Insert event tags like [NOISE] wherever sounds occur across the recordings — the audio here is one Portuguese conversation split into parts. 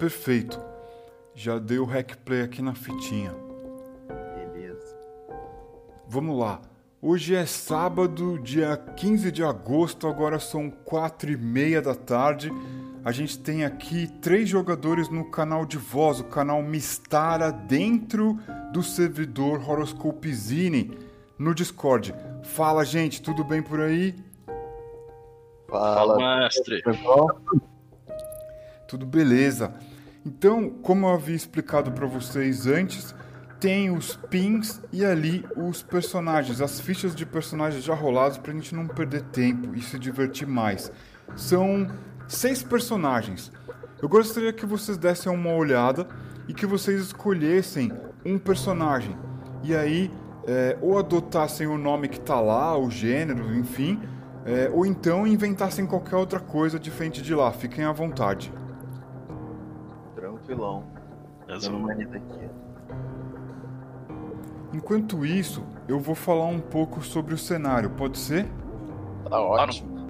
Perfeito. Já dei o hack play aqui na fitinha. Beleza. Vamos lá. Hoje é sábado, dia 15 de agosto, agora são quatro e meia da tarde. A gente tem aqui três jogadores no canal de voz, o canal Mistara, dentro do servidor Horoscope Zine, no Discord. Fala, gente, tudo bem por aí? Fala, mestre. Tudo beleza. Então, como eu havia explicado para vocês antes, tem os pins e ali os personagens, as fichas de personagens já rolados para a gente não perder tempo e se divertir mais. São seis personagens. Eu gostaria que vocês dessem uma olhada e que vocês escolhessem um personagem. E aí, é, ou adotassem o nome que tá lá, o gênero, enfim, é, ou então inventassem qualquer outra coisa diferente de lá. Fiquem à vontade. Tranquilão. Dando uma lida aqui. Enquanto isso, eu vou falar um pouco sobre o cenário, pode ser? Tá ótimo.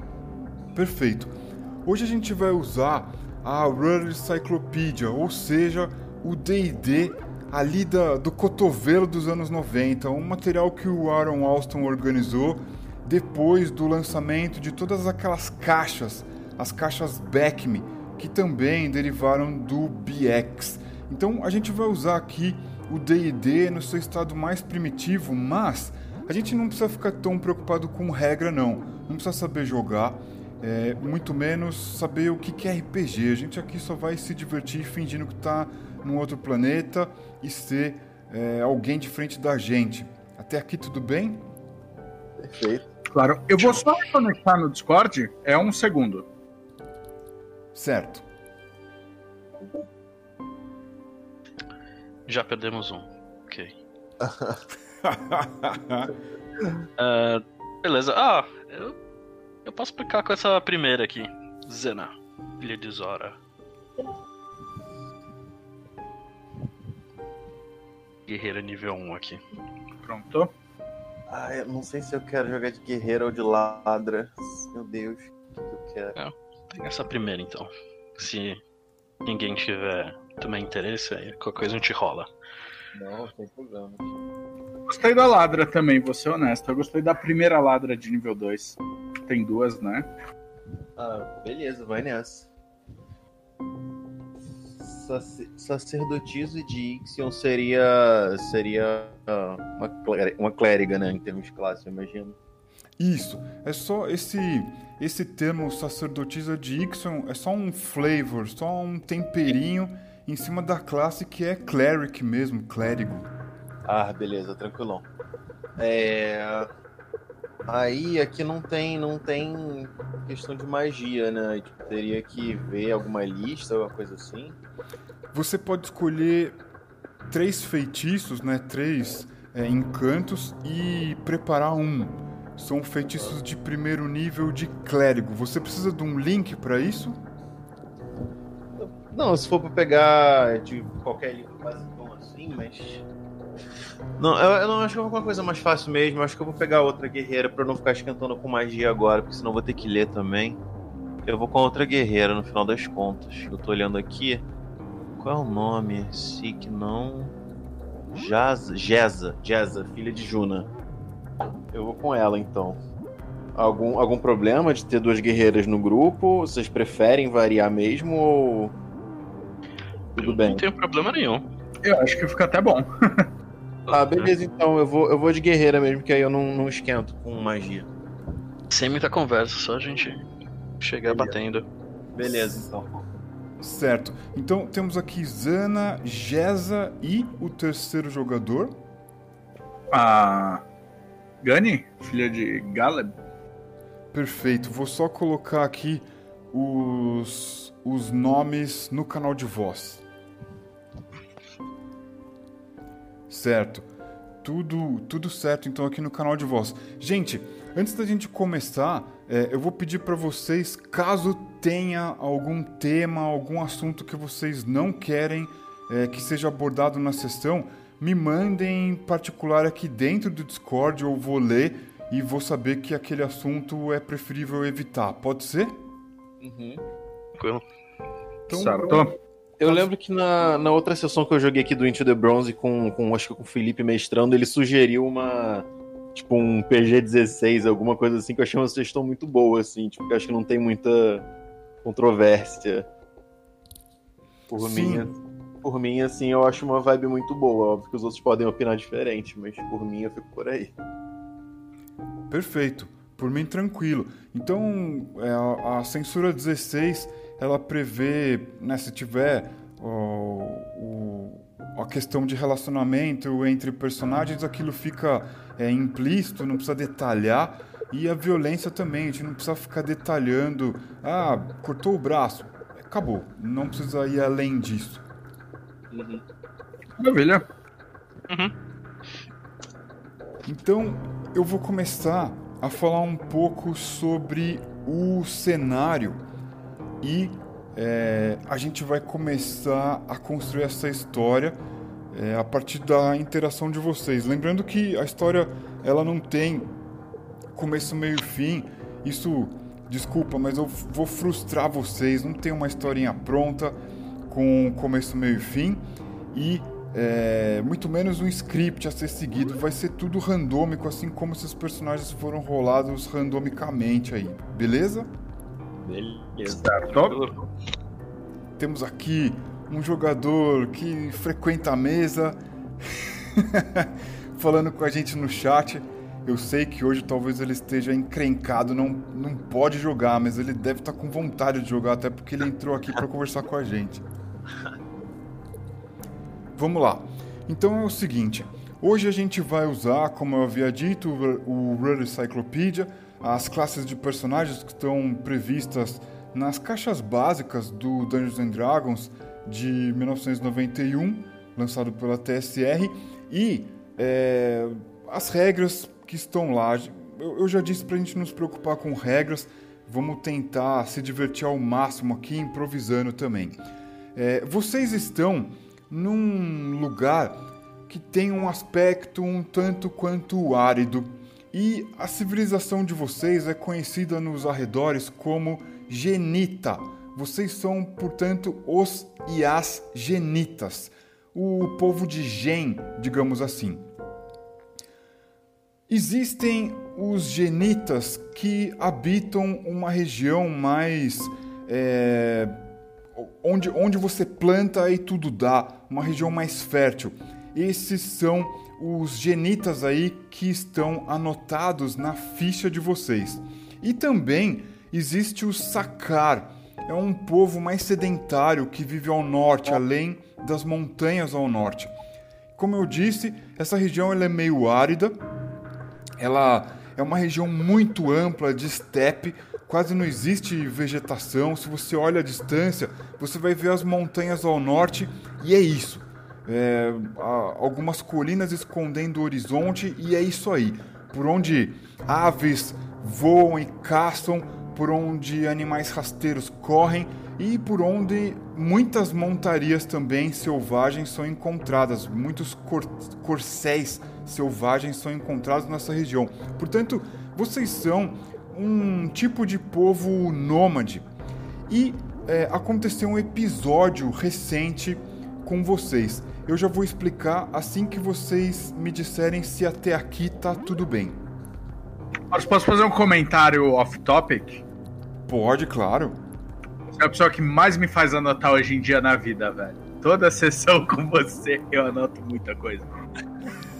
Perfeito. Hoje a gente vai usar a World Encyclopedia, ou seja, o D&D ali da, do cotovelo dos anos 90, um material que o Aaron Alston organizou depois do lançamento de todas aquelas caixas, as caixas Beckme, que também derivaram do BX. Então a gente vai usar aqui o D&D no seu estado mais primitivo, mas a gente não precisa ficar tão preocupado com regra não. Não precisa saber jogar, é, muito menos saber o que é RPG. A gente aqui só vai se divertir fingindo que está num outro planeta e ser é, alguém diferente da gente. Até aqui tudo bem? Perfeito. Claro. Eu vou só me conectar no Discord. É um segundo. Certo. Já perdemos um. Ok. [LAUGHS] Ah, beleza. Ah, eu, eu posso explicar com essa primeira aqui. Zena, filha de Zora. Guerreira nível 1 aqui. Pronto. Ah, eu não sei se eu quero jogar de guerreiro ou de ladra. Meu Deus, o que eu quero? Essa primeira então. Se ninguém tiver também interesse, aí qualquer coisa a gente rola. Não, sem problema. Gostei da ladra também, vou ser honesto. Eu gostei da primeira ladra de nível 2. Tem duas, né? Ah, beleza, vai nessa. Sacer- Sacerdotisa de Ixion seria. seria ah, uma clériga, né? Em termos de classe, eu imagino. Isso. É só esse esse termo sacerdotisa de Ixon é só um flavor, só um temperinho em cima da classe que é cleric mesmo, clérigo. Ah, beleza, tranquilão. É. Aí aqui não tem, não tem questão de magia, né? Tipo, teria que ver alguma lista, alguma coisa assim. Você pode escolher três feitiços, né? Três é, encantos e preparar um. São feitiços de primeiro nível de clérigo. Você precisa de um link para isso? Não, se for pra pegar de qualquer livro basicão assim, mas. Não, eu, eu não acho que com uma coisa mais fácil mesmo. Eu acho que eu vou pegar outra guerreira eu não ficar esquentando com magia agora, porque senão vou ter que ler também. Eu vou com outra guerreira no final das contas. Eu tô olhando aqui. Qual é o nome? Sik não. Jaz, Jeza, Jeza, filha de Juna. Eu vou com ela então. Algum, algum problema de ter duas guerreiras no grupo? Vocês preferem variar mesmo ou. Tudo eu bem. Não tenho problema nenhum. Eu acho que fica até bom. [LAUGHS] Ah, beleza, então eu vou, eu vou de guerreira mesmo, que aí eu não, não esquento com magia. Sem muita conversa, só a gente chegar batendo. Beleza, então. Certo. Então temos aqui Zana, Jeza e o terceiro jogador. A. Gani, filha de Galeb. Perfeito. Vou só colocar aqui os, os nomes no canal de voz. Certo. Tudo, tudo certo então aqui no canal de voz. Gente, antes da gente começar, é, eu vou pedir para vocês, caso tenha algum tema, algum assunto que vocês não querem é, que seja abordado na sessão, me mandem em particular aqui dentro do Discord, eu vou ler e vou saber que aquele assunto é preferível evitar. Pode ser? Uhum. Tranquilo. Então, certo? Eu lembro que na, na outra sessão que eu joguei aqui do Into the Bronze com, com acho que com o Felipe mestrando, ele sugeriu uma. Tipo, um PG-16, alguma coisa assim, que eu achei uma sugestão muito boa, assim, tipo, que eu acho que não tem muita controvérsia. Por Sim. mim, por mim, assim, eu acho uma vibe muito boa. Óbvio que os outros podem opinar diferente, mas por mim eu fico por aí. Perfeito. Por mim, tranquilo. Então, é, a, censura 16, ela prevê, né, se tiver o- a questão de relacionamento entre personagens, aquilo fica é, implícito, não precisa detalhar. E a violência também, a gente não precisa ficar detalhando. Ah, cortou o braço. Acabou. Não precisa ir além disso. Maravilha. Então, eu vou começar a falar um pouco sobre o cenário e é, a gente vai começar a construir essa história é, a partir da interação de vocês. Lembrando que a história ela não tem começo, meio e fim. Isso, desculpa, mas eu vou frustrar vocês. Não tem uma historinha pronta com começo, meio e fim e é, muito menos um script a ser seguido. Vai ser tudo randômico, assim como esses personagens foram rolados randomicamente aí, beleza? Beleza. Certo? Temos aqui um jogador que frequenta a mesa, [LAUGHS] falando com a gente no chat. Eu sei que hoje talvez ele esteja encrencado, não, não pode jogar, mas ele deve estar com vontade de jogar, até porque ele entrou aqui para conversar com a gente. Vamos lá. Então é o seguinte: hoje a gente vai usar, como eu havia dito, o Rare Encyclopedia, as classes de personagens que estão previstas nas caixas básicas do Dungeons and Dragons de 1991, lançado pela TSR, e é, as regras que estão lá. Eu, eu já disse para a gente não se preocupar com regras, vamos tentar se divertir ao máximo aqui, improvisando também. É, vocês estão num lugar que tem um aspecto um tanto quanto árido e a civilização de vocês é conhecida nos arredores como Genita. Vocês são, portanto, os e as Genitas, o povo de Gen, digamos assim. Existem os Genitas que habitam uma região mais. é, onde, onde você planta e tudo dá, uma região mais fértil. Esses são os genitas aí que estão anotados na ficha de vocês. E também existe o Sakar, é um povo mais sedentário que vive ao norte, além das montanhas ao norte. Como eu disse, essa região ela é meio árida, ela é uma região muito ampla de estepe, quase não existe vegetação. Se você olha à distância, você vai ver as montanhas ao norte e é isso. É, algumas colinas escondendo o horizonte e é isso aí. Por onde aves voam e caçam, por onde animais rasteiros correm e por onde muitas montarias também selvagens são encontradas, muitos cor corcéis selvagens são encontrados nessa região. Portanto, vocês são um tipo de povo nômade. E é, aconteceu um episódio recente com vocês. Eu já vou explicar assim que vocês me disserem se até aqui tá tudo bem. Posso, posso fazer um comentário off-topic? Pode, claro. Você é a pessoa que mais me faz anotar hoje em dia na vida, velho. Toda sessão [LAUGHS] com você eu anoto muita coisa.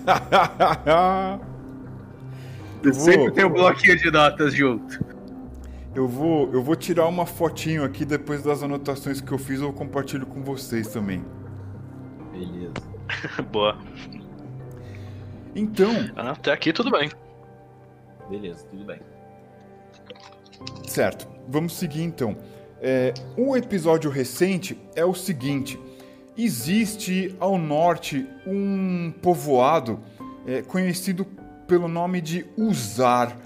[LAUGHS] Eu Sempre tem um bloquinho de notas junto. Eu vou, eu vou tirar uma fotinho aqui depois das anotações que eu fiz, eu compartilho com vocês também. Beleza. [LAUGHS] Boa. Então, Ah, Até aqui tudo bem. Beleza, tudo bem. Certo, vamos seguir então. É, um episódio recente é o seguinte: existe ao norte um povoado é, conhecido pelo nome de Uzar.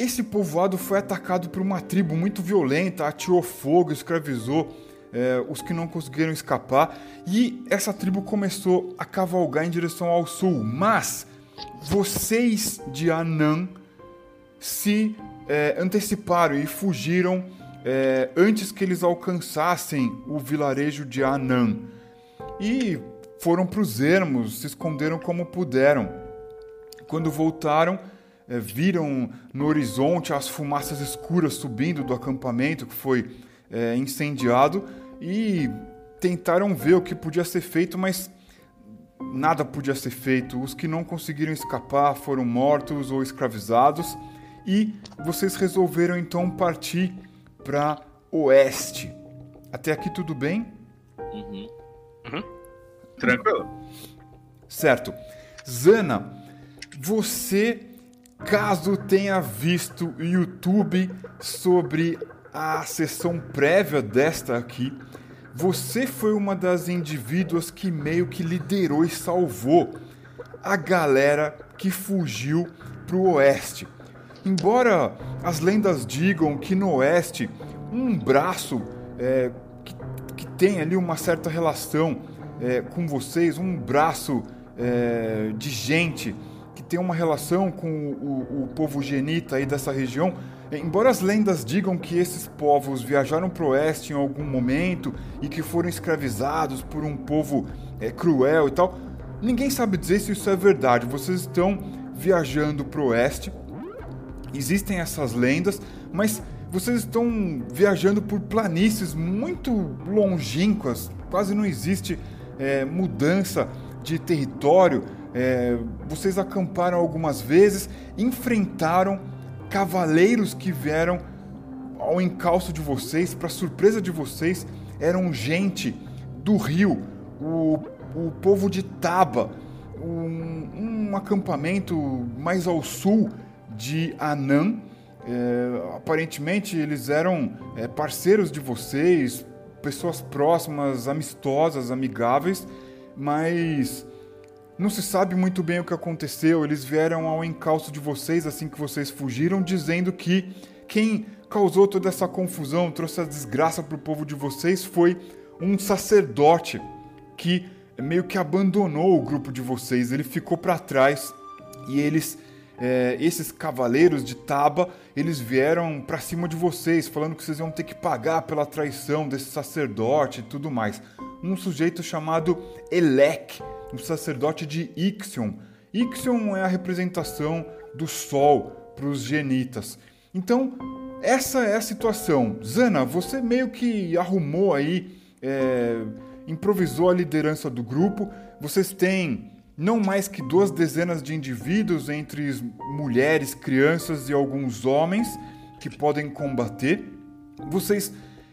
Esse povoado foi atacado por uma tribo muito violenta, atirou fogo, escravizou é, os que não conseguiram escapar e essa tribo começou a cavalgar em direção ao sul. Mas vocês de Anan se é, anteciparam e fugiram é, antes que eles alcançassem o vilarejo de Anan. E foram para os ermos, se esconderam como puderam. Quando voltaram, é, viram no horizonte as fumaças escuras subindo do acampamento que foi é, incendiado e tentaram ver o que podia ser feito, mas nada podia ser feito. Os que não conseguiram escapar foram mortos ou escravizados e vocês resolveram então partir para oeste. Até aqui tudo bem? Uhum. Uhum. Tranquilo. Certo. Zana, você, caso tenha visto o YouTube sobre a sessão prévia desta aqui, você foi uma das indivíduas que meio que liderou e salvou a galera que fugiu pro oeste. Embora as lendas digam que no oeste um braço é, que, que, tem ali uma certa relação é, com vocês, um braço é, de gente que tem uma relação com o, o, povo genita aí dessa região, embora as lendas digam que esses povos viajaram para o oeste em algum momento e que foram escravizados por um povo é, cruel e tal, ninguém sabe dizer se isso é verdade. Vocês estão viajando para o oeste Existem essas lendas, mas vocês estão viajando por planícies muito longínquas, quase não existe é, mudança de território. É, vocês acamparam algumas vezes, enfrentaram cavaleiros que vieram ao encalço de vocês, para surpresa de vocês, eram gente do rio, o, o povo de Taba, um, um acampamento mais ao sul de Anan. É, aparentemente eles eram é, parceiros de vocês, pessoas próximas, amistosas, amigáveis, mas não se sabe muito bem o que aconteceu. Eles vieram ao encalço de vocês assim que vocês fugiram, dizendo que quem causou toda essa confusão, trouxe a desgraça para o povo de vocês foi um sacerdote que meio que abandonou o grupo de vocês. Ele ficou para trás e eles é, esses cavaleiros de Taba, eles vieram para cima de vocês, falando que vocês iam ter que pagar pela traição desse sacerdote e tudo mais. Um sujeito chamado Elec, um sacerdote de Ixion. Ixion é a representação do sol para os genitas. Então, essa é a situação. Zana, você meio que arrumou aí, é, improvisou a liderança do grupo. Vocês têm não mais que duas dezenas de indivíduos entre mulheres, crianças e alguns homens que podem combater. Vocês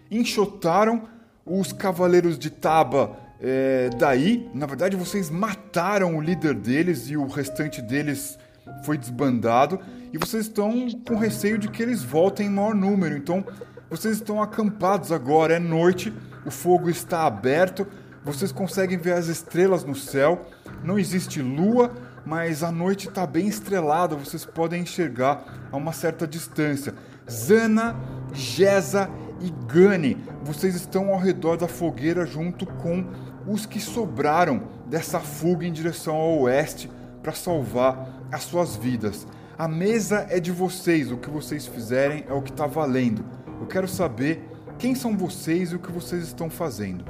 enxotaram os cavaleiros de Taba é, daí. Na verdade, vocês mataram o líder deles e o restante deles foi desbandado. E vocês estão com receio de que eles voltem em maior número. Então, vocês estão acampados agora. É noite, o fogo está aberto. Vocês conseguem ver as estrelas no céu. Não existe lua, mas a noite está bem estrelada, vocês podem enxergar a uma certa distância. Zana, Jeza e Gani, vocês estão ao redor da fogueira junto com os que sobraram dessa fuga em direção ao oeste para salvar as suas vidas. A mesa é de vocês, o que vocês fizerem é o que está valendo. Eu quero saber quem são vocês e o que vocês estão fazendo.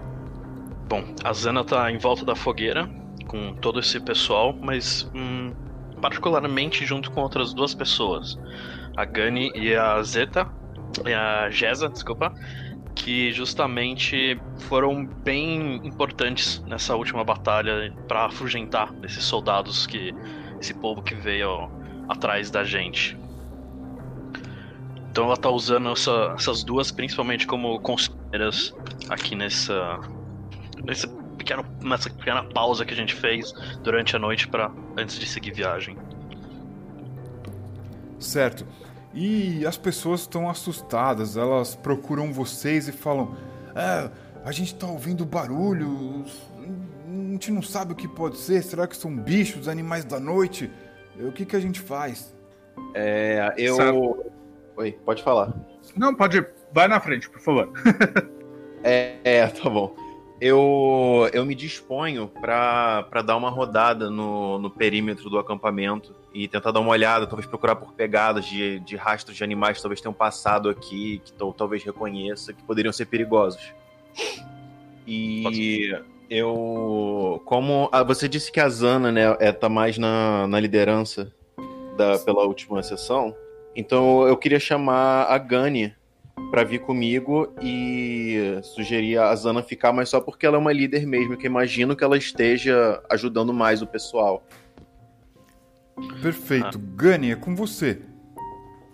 Bom, a Zana está em volta da fogueira, com todo esse pessoal, mas hum, particularmente junto com outras duas pessoas, a Gani e a Zeta, e a Jeza, desculpa, que justamente foram bem importantes nessa última batalha para afugentar esses soldados que esse povo que veio atrás da gente. Então ela tá usando essa, essas duas principalmente como conselheiras aqui nessa nesse pequeno, nessa pequena pausa que a gente fez durante a noite para antes de seguir viagem. Certo. E as pessoas estão assustadas, elas procuram vocês e falam: É, a gente está ouvindo barulhos, a gente não sabe o que pode ser, será que são bichos, animais da noite? O que, que a gente faz? É, eu. Sabe. Oi, pode falar. Não, pode. Vai na frente, por favor. [LAUGHS] É, é tá bom. Eu, eu me disponho para dar uma rodada no, no perímetro do acampamento e tentar dar uma olhada, talvez procurar por pegadas de, de rastros de animais que talvez tenham passado aqui, que talvez reconheça, que poderiam ser perigosos. E eu. Como. Ah, você disse que a Zana, né, é, tá mais na, na liderança da, pela última sessão. Então eu queria chamar a Gani para vir comigo e sugerir a Zana ficar, mas só porque ela é uma líder mesmo, que imagino que ela esteja ajudando mais o pessoal. Perfeito. Ah. Gani, é com você.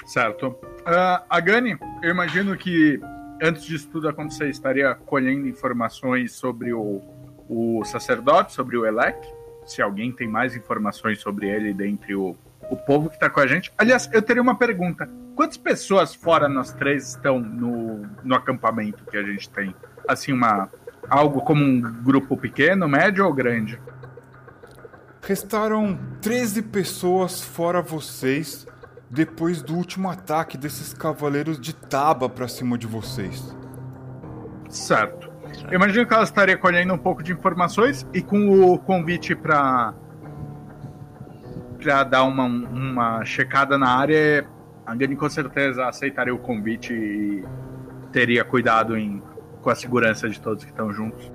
Certo. Uh, a Gani, eu imagino que antes disso tudo acontecer, estaria colhendo informações sobre o, o sacerdote, sobre o Elec. Se alguém tem mais informações sobre ele dentre o, o povo que está com a gente. Aliás, eu teria uma pergunta. Quantas pessoas fora nós três estão no, no acampamento que a gente tem? Assim, uma algo como um grupo pequeno, médio ou grande? Restaram 13 pessoas fora vocês depois do último ataque desses cavaleiros de Taba para cima de vocês. Certo. Eu imagino que ela estaria colhendo um pouco de informações e com o convite para para dar uma, uma checada na área, a Gani com certeza aceitaria o convite e teria cuidado em, com a segurança de todos que estão juntos.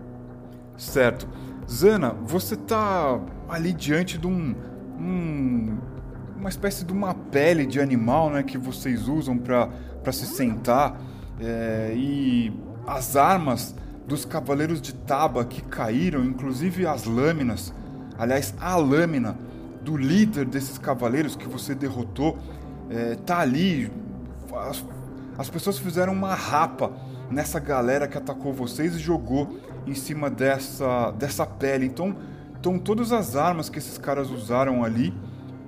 Certo. Zana, você tá ali diante de um, um uma espécie de uma pele de animal, né, que vocês usam para se sentar. É, e as armas dos cavaleiros de Taba que caíram, inclusive as lâminas, aliás, a lâmina do líder desses cavaleiros que você derrotou, é, tá ali. As, as pessoas fizeram uma rapa nessa galera que atacou vocês e jogou em cima dessa, dessa pele. Então, estão todas as armas que esses caras usaram ali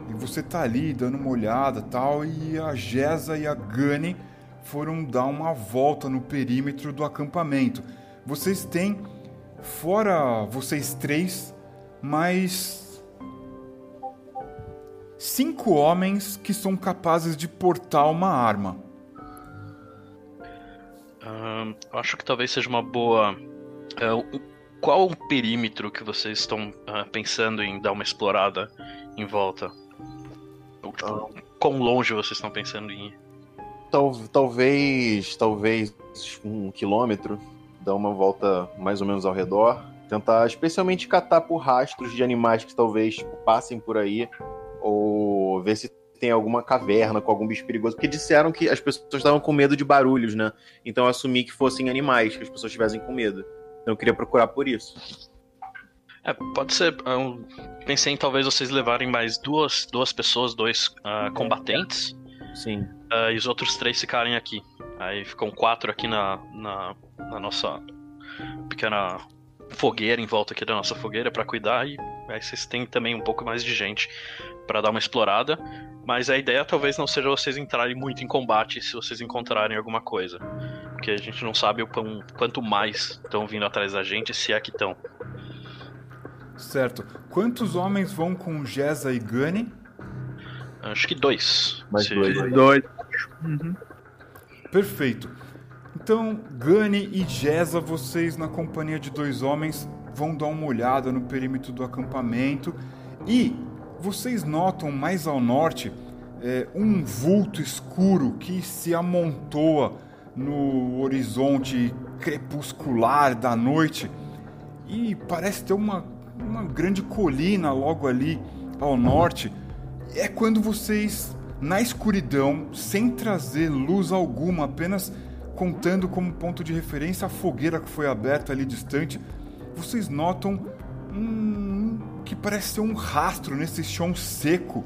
e você tá ali dando uma olhada tal, e a Jeza e a Gunny foram dar uma volta no perímetro do acampamento. Vocês têm, fora vocês três, mais cinco homens que são capazes de portar uma arma. Uh, acho que talvez seja uma boa. Uh, qual o perímetro que vocês estão uh, pensando em dar uma explorada em volta? Ou, tipo, quão longe vocês estão pensando em ir? Tal, talvez, talvez um quilômetro, dar uma volta mais ou menos ao redor, tentar especialmente catar por rastros de animais que talvez passem por aí, ou ver se tem alguma caverna com algum bicho perigoso, porque disseram que as pessoas estavam com medo de barulhos, né? Então eu assumi que fossem animais, que as pessoas estivessem com medo. Então eu queria procurar por isso. É, pode ser. Eu pensei em talvez vocês levarem mais duas, duas pessoas, dois uh, combatentes. Sim. Uh, e os outros três ficarem aqui. Aí ficam quatro aqui na, na, na nossa pequena fogueira em volta aqui da nossa fogueira para cuidar e aí vocês têm também um pouco mais de gente para dar uma explorada, mas a ideia talvez não seja vocês entrarem muito em combate se vocês encontrarem alguma coisa, porque a gente não sabe o quanto mais estão vindo atrás da gente, se é que estão. Certo. Quantos homens vão com Jeza e Gunny? Acho que dois. Mais Se... dois. Dois. Uhum. Perfeito. Então, Gunny e Jeza, vocês na companhia de dois homens vão dar uma olhada no perímetro do acampamento e vocês notam mais ao norte é, um vulto escuro que se amontoa no horizonte crepuscular da noite e parece ter uma uma grande colina logo ali ao norte. É quando vocês, na escuridão, sem trazer luz alguma, apenas contando como ponto de referência a fogueira que foi aberta ali distante, vocês notam um que parece ser um rastro nesse chão seco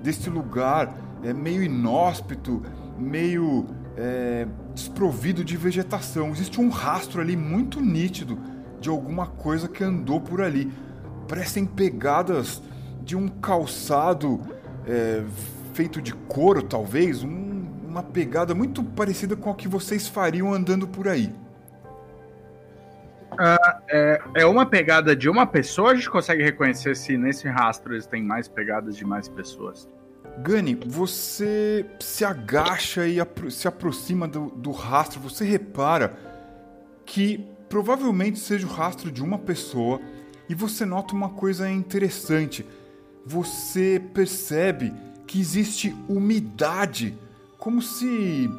desse lugar, é meio inóspito, meio é, desprovido de vegetação. Existe um rastro ali muito nítido de alguma coisa que andou por ali parecem pegadas de um calçado é, feito de couro, talvez, um, uma pegada muito parecida com a que vocês fariam andando por aí. Uh, é, é, uma pegada de uma pessoa, a gente consegue reconhecer se nesse rastro eles têm mais pegadas de mais pessoas. Gani, você se agacha e apro se aproxima do, do rastro, você repara que provavelmente seja o rastro de uma pessoa e você nota uma coisa interessante. você percebe que existe umidade, como se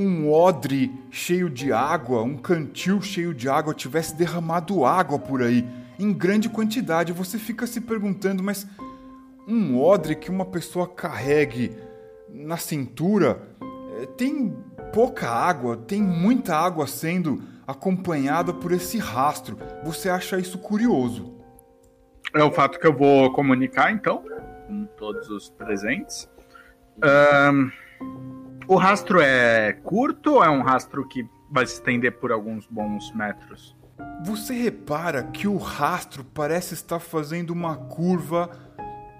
um odre cheio de água, um cantil cheio de água tivesse derramado água por aí, em grande quantidade. Você fica se perguntando, mas um odre que uma pessoa carregue na cintura eh, tem pouca água, tem muita água sendo acompanhada por esse rastro. Você acha isso curioso? É o fato que eu vou comunicar, então, com todos os presentes. Um, o rastro é curto ou é um rastro que vai se estender por alguns bons metros? Você repara que o rastro parece estar fazendo uma curva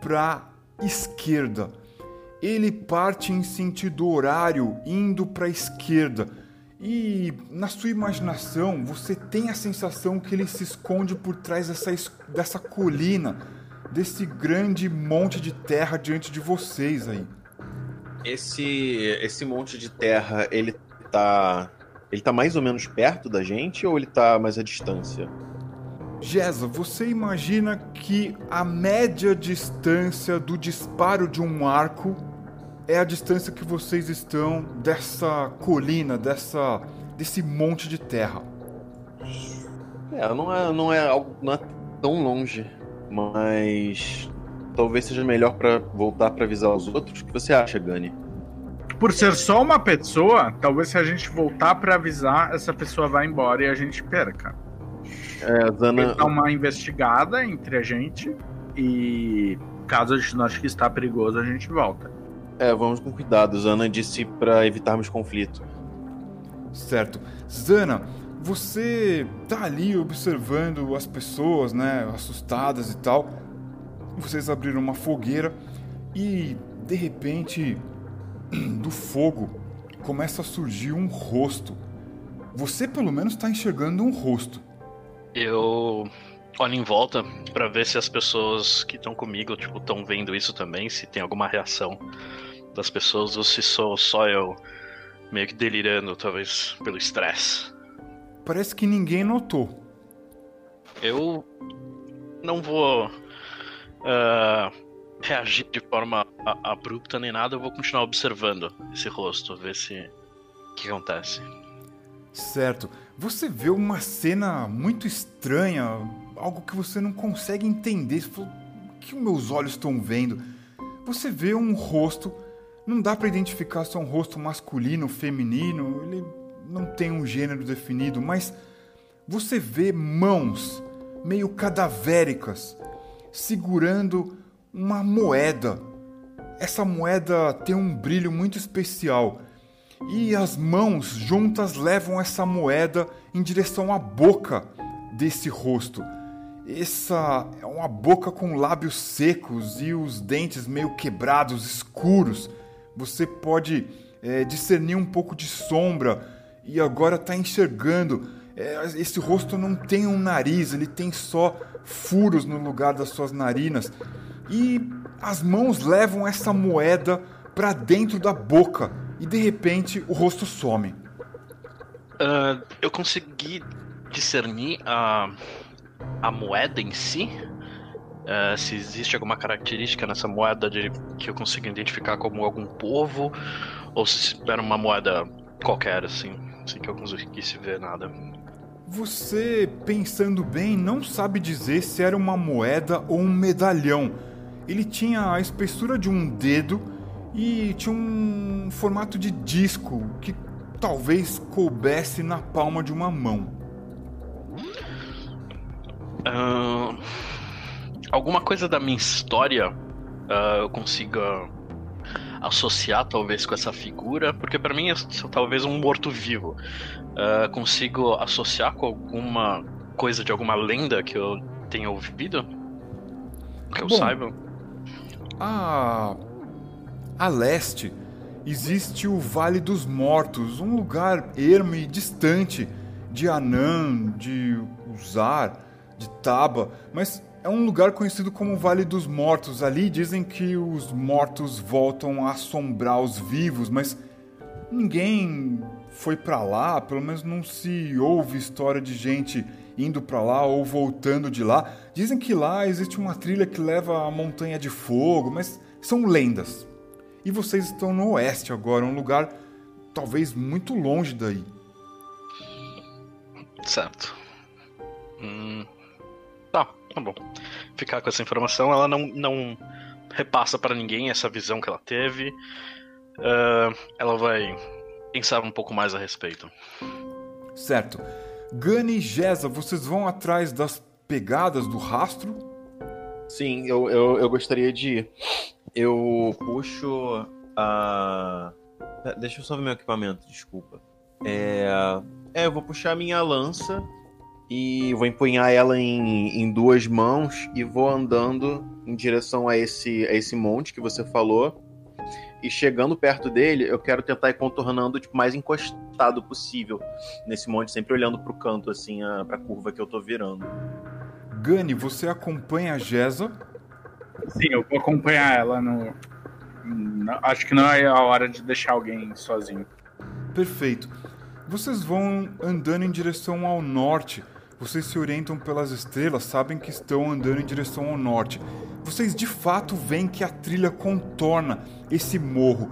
para esquerda. Ele parte em sentido horário, indo para a esquerda. E na sua imaginação, você tem a sensação que ele se esconde por trás dessa, dessa colina, desse grande monte de terra diante de vocês aí. Esse esse monte de terra, ele tá ele tá mais ou menos perto da gente ou ele tá mais à distância? Gesa, você imagina que a média distância do disparo de um arco é a distância que vocês estão dessa colina, dessa desse monte de terra. É, não é, não é algo não é tão longe, mas talvez seja melhor para voltar para avisar os outros. O que você acha, Gani? Por ser só uma pessoa, talvez se a gente voltar para avisar, essa pessoa vai embora e a gente perca. É, Zana... Dá uma investigada entre a gente e caso a gente não ache que está perigoso, a gente volta. É, vamos com cuidado. Zana disse para evitarmos conflito. Certo. Zana, você tá ali observando as pessoas, né, assustadas e tal. Vocês abriram uma fogueira e de repente [CLEARS THROAT] do fogo começa a surgir um rosto. Você pelo menos está enxergando um rosto. Eu olho em volta para ver se as pessoas que estão comigo, tipo, estão vendo isso também, se tem alguma reação das pessoas ou se sou só eu meio que delirando, talvez pelo estresse. Parece que ninguém notou. Eu não vou uh, reagir de forma abrupta nem nada, eu vou continuar observando esse rosto, ver se o que acontece. Certo. Você vê uma cena muito estranha, algo que você não consegue entender. Você fala, o que meus olhos estão vendo? Você vê um rosto não dá para identificar se é um rosto masculino ou feminino, ele não tem um gênero definido, mas você vê mãos meio cadavéricas segurando uma moeda. Essa moeda tem um brilho muito especial. E as mãos juntas levam essa moeda em direção à boca desse rosto. Essa é uma boca com lábios secos e os dentes meio quebrados, escuros você pode é, discernir um pouco de sombra e agora está enxergando. É, esse rosto não tem um nariz, ele tem só furos no lugar das suas narinas. E as mãos levam essa moeda para dentro da boca e de repente o rosto some. Uh, eu consegui discernir a, a moeda em si? Uh, se existe alguma característica nessa moeda de, que eu consigo identificar como algum povo, ou se era uma moeda qualquer, assim, sem que eu conseguisse ver nada. Você, pensando bem, não sabe dizer se era uma moeda ou um medalhão. Ele tinha a espessura de um dedo e tinha um formato de disco que talvez coubesse na palma de uma mão. Uh, alguma coisa da minha história uh, eu consiga associar talvez com essa figura, porque para mim é talvez um morto-vivo. Uh, consigo associar com alguma coisa de alguma lenda que eu tenha ouvido? Que eu Bom, saiba? A... a leste existe o Vale dos Mortos, um lugar ermo e distante de Anan, de Uzar, de Taba, mas é um lugar conhecido como Vale dos Mortos. Ali dizem que os mortos voltam a assombrar os vivos, mas ninguém foi para lá, pelo menos não se ouve história de gente indo para lá ou voltando de lá. Dizem que lá existe uma trilha que leva à Montanha de Fogo, mas são lendas. E vocês estão no oeste agora, um lugar talvez muito longe daí. Certo. Hum, tá, tá bom. Ficar com essa informação, ela não, não repassa para ninguém essa visão que ela teve. Uh, ela vai pensar um pouco mais a respeito. Certo. Gani e Jeza, vocês vão atrás das pegadas do rastro? Sim, eu, eu, eu gostaria de ir. Eu puxo a. Deixa eu só ver meu equipamento, desculpa. É, é eu vou puxar a minha lança e vou empunhar ela em, em duas mãos e vou andando em direção a esse, a esse monte que você falou. E chegando perto dele, eu quero tentar ir contornando tipo, mais encostado possível nesse monte, sempre olhando pro canto, assim, a, pra curva que eu tô virando. Gani, você acompanha a Jeza? Sim, eu vou acompanhar ela no. Acho que não é a hora de deixar alguém sozinho. Perfeito. Vocês vão andando em direção ao norte vocês se orientam pelas estrelas, sabem que estão andando em direção ao norte. Vocês de fato veem que a trilha contorna esse morro.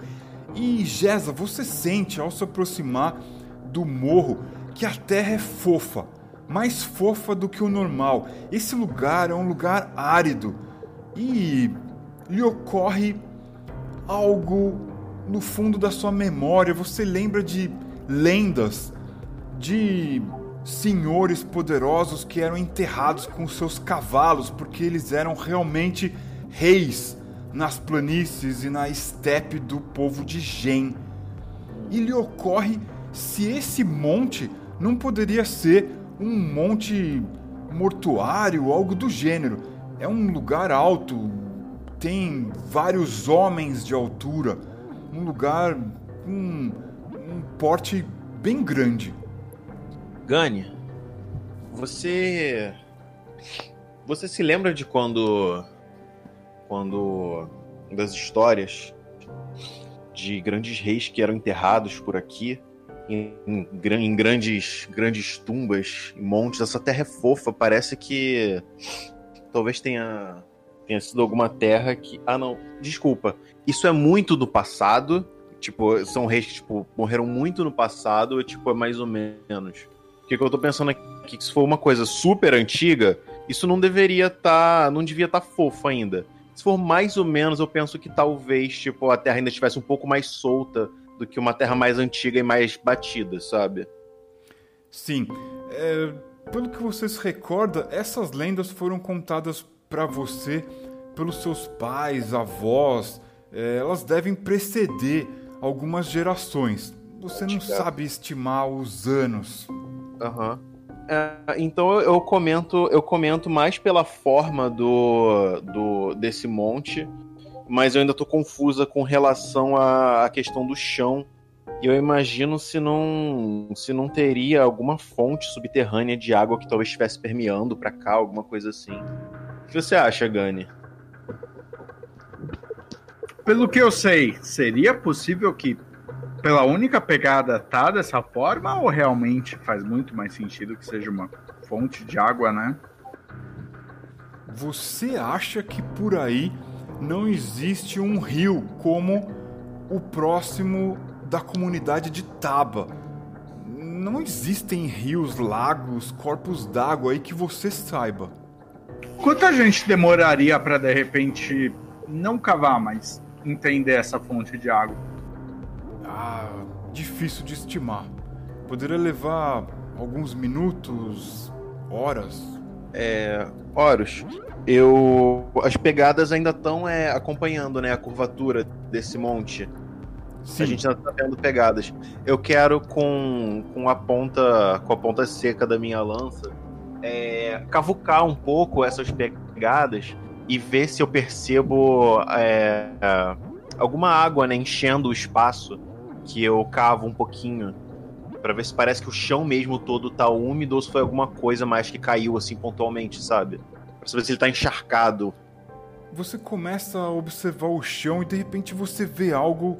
E Gesa, você sente ao se aproximar do morro que a terra é fofa, mais fofa do que o normal. Esse lugar é um lugar árido e lhe ocorre algo no fundo da sua memória. Você lembra de lendas, de senhores poderosos que eram enterrados com seus cavalos, porque eles eram realmente reis nas planícies e na estepe do povo de Gen. E lhe ocorre se esse monte não poderia ser um monte mortuário, algo do gênero. É um lugar alto, tem vários homens de altura, um lugar com um porte bem grande. Gani, você. Você se lembra de quando. Quando. das histórias de grandes reis que eram enterrados por aqui, em, em, grandes, grandes tumbas, em montes. Essa terra é fofa, parece que talvez tenha, tenha sido alguma terra que. Ah, não, desculpa. Isso é muito do passado. Tipo, são reis que tipo, morreram muito no passado, tipo, é mais ou menos. O que eu tô pensando aqui que se for uma coisa super antiga, isso não deveria estar. Tá, não devia estar tá fofo ainda. Se for mais ou menos, eu penso que talvez, tipo, a Terra ainda estivesse um pouco mais solta do que uma Terra mais antiga e mais batida, sabe? Sim. É, pelo que você se recorda, essas lendas foram contadas para você pelos seus pais, avós. É, elas devem preceder algumas gerações. Você não sabe estimar os anos. Uhum. É, então eu, eu, comento eu comento mais pela forma do, do desse monte, mas eu ainda tô confusa com relação à, à questão do chão. E eu imagino se não se não teria alguma fonte subterrânea de água que talvez estivesse permeando para cá, alguma coisa assim. O que você acha, Gani? Pelo que eu sei, seria possível que pela única pegada tá dessa forma ou realmente faz muito mais sentido que seja uma fonte de água, né? Você acha que por aí não existe um rio como o próximo da comunidade de Taba? Não existem rios, lagos, corpos d'água aí que você saiba. Quanta gente demoraria para de repente não cavar, mas entender essa fonte de água? Ah, difícil de estimar. Poderia levar alguns minutos, horas. É. Horus, eu. As pegadas ainda estão é, acompanhando né, a curvatura desse monte. Sim. A gente ainda tá vendo pegadas. Eu quero com, com a ponta. com a ponta seca da minha lança. É, cavucar um pouco essas pegadas e ver se eu percebo é, alguma água né, enchendo o espaço que eu cavo um pouquinho para ver se parece que o chão mesmo todo tá úmido ou se foi alguma coisa mais que caiu assim pontualmente, sabe? Pra saber se ele tá encharcado. Você começa a observar o chão e de repente você vê algo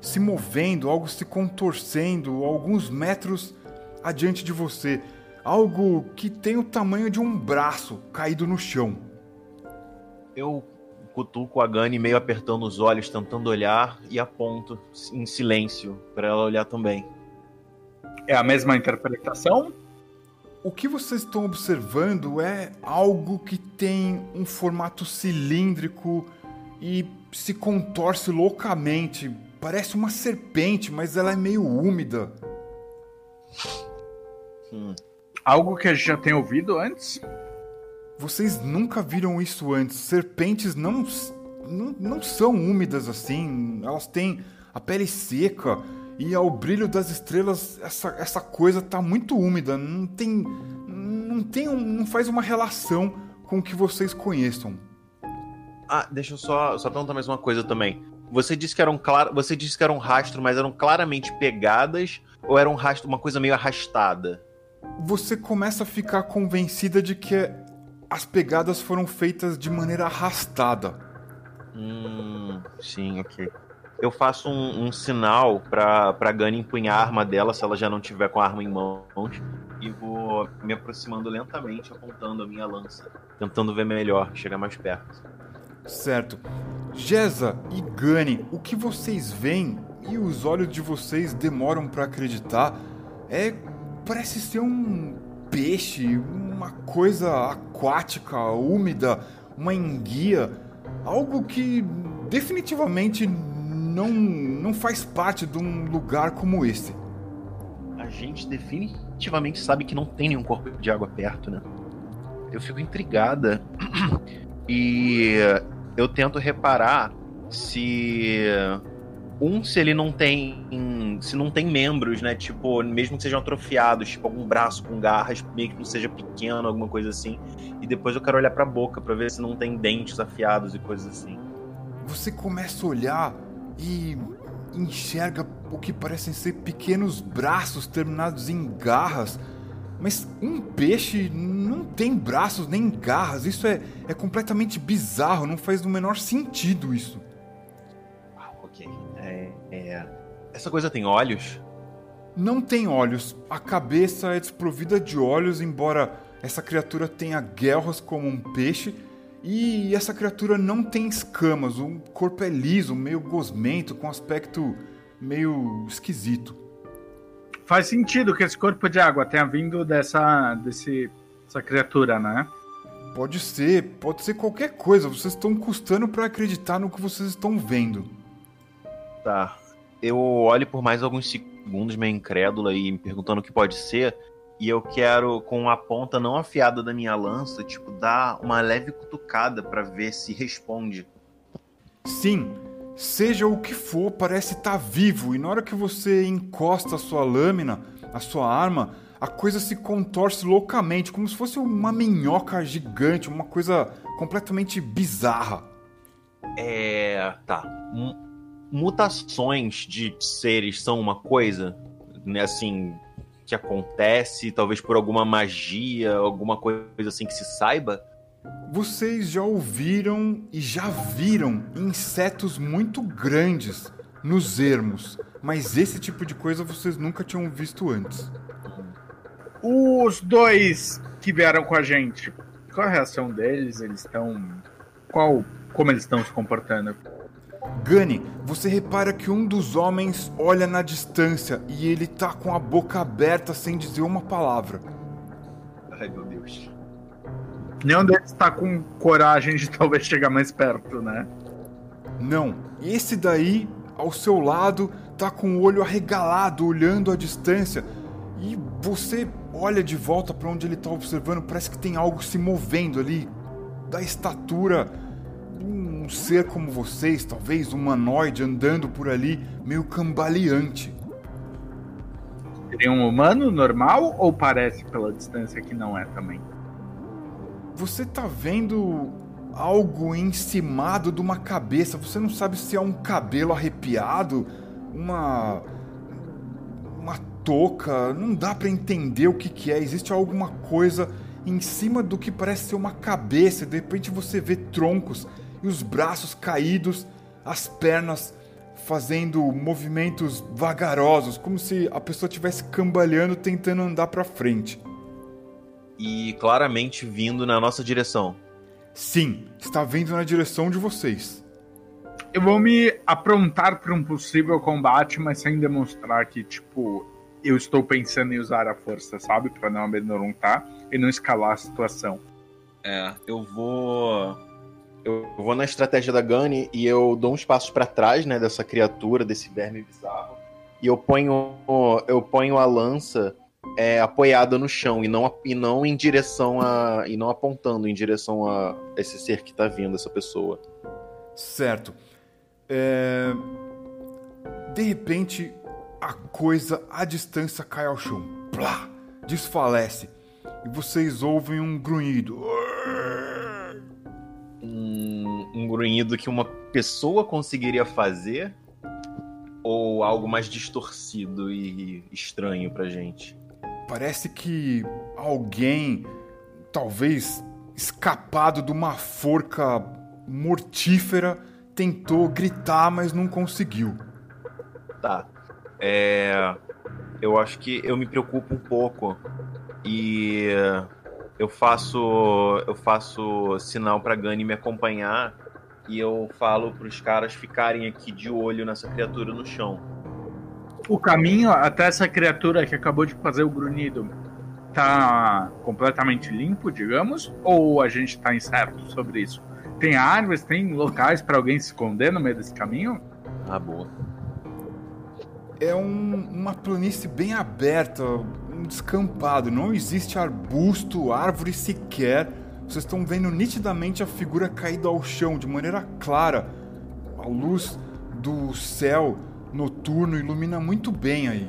se movendo, algo se contorcendo alguns metros adiante de você. algo que tem o tamanho de um braço caído no chão. Eu cutuco a Gani meio apertando os olhos, tentando olhar e aponto em silêncio para ela olhar também. É a mesma interpretação? O que vocês estão observando é algo que tem um formato cilíndrico e se contorce loucamente. Parece uma serpente, mas ela é meio úmida. Hum. Algo que a gente já tem ouvido antes? Vocês nunca viram isso antes. Serpentes não, não, não são úmidas assim. Elas têm a pele seca e ao brilho das estrelas essa, essa coisa tá muito úmida. Não tem. Não tem. Não faz uma relação com o que vocês conheçam. Ah, deixa eu só, só perguntar mais uma coisa também. Você disse que eram você disse que era um rastro, mas eram claramente pegadas ou era um rastro, uma coisa meio arrastada? Você começa a ficar convencida de que as pegadas foram feitas de maneira arrastada. Hum, sim, ok. Eu faço um, um sinal pra, pra Gunny empunhar a arma dela, se ela já não tiver com a arma em mãos, e vou me aproximando lentamente, apontando a minha lança, tentando ver melhor, chegar mais perto. Certo. Jeza e Gunny, o que vocês veem e os olhos de vocês demoram para acreditar é parece ser um peixe, uma coisa aquática, úmida, uma enguia, algo que definitivamente não, não faz parte de um lugar como esse. A gente definitivamente sabe que não tem nenhum corpo de água perto, né? Eu fico intrigada [CLEARS THROAT] e eu tento reparar se um, se ele não tem. Se não tem membros, né? Tipo, mesmo que sejam atrofiados, tipo, algum braço com garras, meio que não seja pequeno, alguma coisa assim. E depois eu quero olhar pra boca para ver se não tem dentes afiados e coisas assim. Você começa a olhar e enxerga o que parecem ser pequenos braços terminados em garras. Mas um peixe não tem braços nem garras. Isso é, é completamente bizarro. Não faz o menor sentido isso. É. Essa coisa tem olhos? Não tem olhos. A cabeça é desprovida de olhos, embora essa criatura tenha guelras como um peixe. E essa criatura não tem escamas. O corpo é liso, meio gosmento, com aspecto meio esquisito. Faz sentido que esse corpo de água tenha vindo dessa, desse, dessa criatura, né? Pode ser, pode ser qualquer coisa. Vocês estão custando para acreditar no que vocês estão vendo. Tá. Eu olho por mais alguns segundos, meio incrédula, e me perguntando o que pode ser. E eu quero, com a ponta não afiada da minha lança, tipo, dar uma leve cutucada para ver se responde. Sim, seja o que for, parece estar tá vivo. E na hora que você encosta a sua lâmina, a sua arma, a coisa se contorce loucamente, como se fosse uma minhoca gigante, uma coisa completamente bizarra. É. Tá mutações de seres são uma coisa, né, assim, que acontece, talvez por alguma magia, alguma coisa assim que se saiba? Vocês já ouviram e já viram insetos muito grandes nos ermos, mas esse tipo de coisa vocês nunca tinham visto antes. Os dois que vieram com a gente, qual a reação deles? Eles estão. Qual. Como eles estão se comportando? Gunny, você repara que um dos homens olha na distância e ele tá com a boca aberta sem dizer uma palavra. Ai meu Deus. Nenhum deles tá com coragem de [LAUGHS] talvez chegar mais perto, né? Não. Esse daí, ao seu lado, tá com o olho arregalado, olhando à distância. E você olha de volta para onde ele tá observando, parece que tem algo se movendo ali, da estatura um ser como vocês, talvez humanoide, andando por ali, meio cambaleante. Seria um humano normal ou parece pela distância que não é também? Você tá vendo algo encimado de uma cabeça. Você não sabe se é um cabelo arrepiado, uma uma touca, não dá para entender o que que é. Existe alguma coisa em cima do que parece ser uma cabeça, de repente você vê troncos e os braços caídos, as pernas fazendo movimentos vagarosos, como se a pessoa estivesse cambaleando tentando andar para frente. e claramente vindo na nossa direção. Sim, está vindo na direção de vocês. Eu vou me aprontar para um possível combate, mas sem demonstrar que, tipo, eu estou pensando em usar a força, sabe? Para não amedrontar e não escalar a situação. É, eu vou. Eu vou na estratégia da Gunny e eu dou uns passos para trás, né, dessa criatura, desse verme bizarro. E eu ponho, eu ponho a lança é, apoiada no chão e não, e não em direção a. e não apontando em direção a esse ser que tá vindo, essa pessoa. Certo. É... De repente, a coisa à distância cai ao chão. Plá! Desfalece. E vocês ouvem um grunhido. Um, grunhido que uma pessoa conseguiria fazer? Ou algo mais distorcido e estranho pra gente? Parece que alguém, talvez escapado de uma forca mortífera, tentou gritar, mas não conseguiu. Tá. É, eu acho que eu me preocupo um pouco e eu faço eu faço sinal para Gani me acompanhar e eu falo para os caras ficarem aqui de olho nessa criatura no chão. O caminho até essa criatura que acabou de fazer o grunhido tá completamente limpo, digamos, ou a gente tá incerto sobre isso? Tem árvores, tem locais para alguém se esconder no meio desse caminho? Ah, boa é um, uma planície bem aberta, um descampado. Não existe arbusto, árvore sequer. Vocês estão vendo nitidamente a figura caída ao chão de maneira clara. A luz do céu noturno ilumina muito bem aí.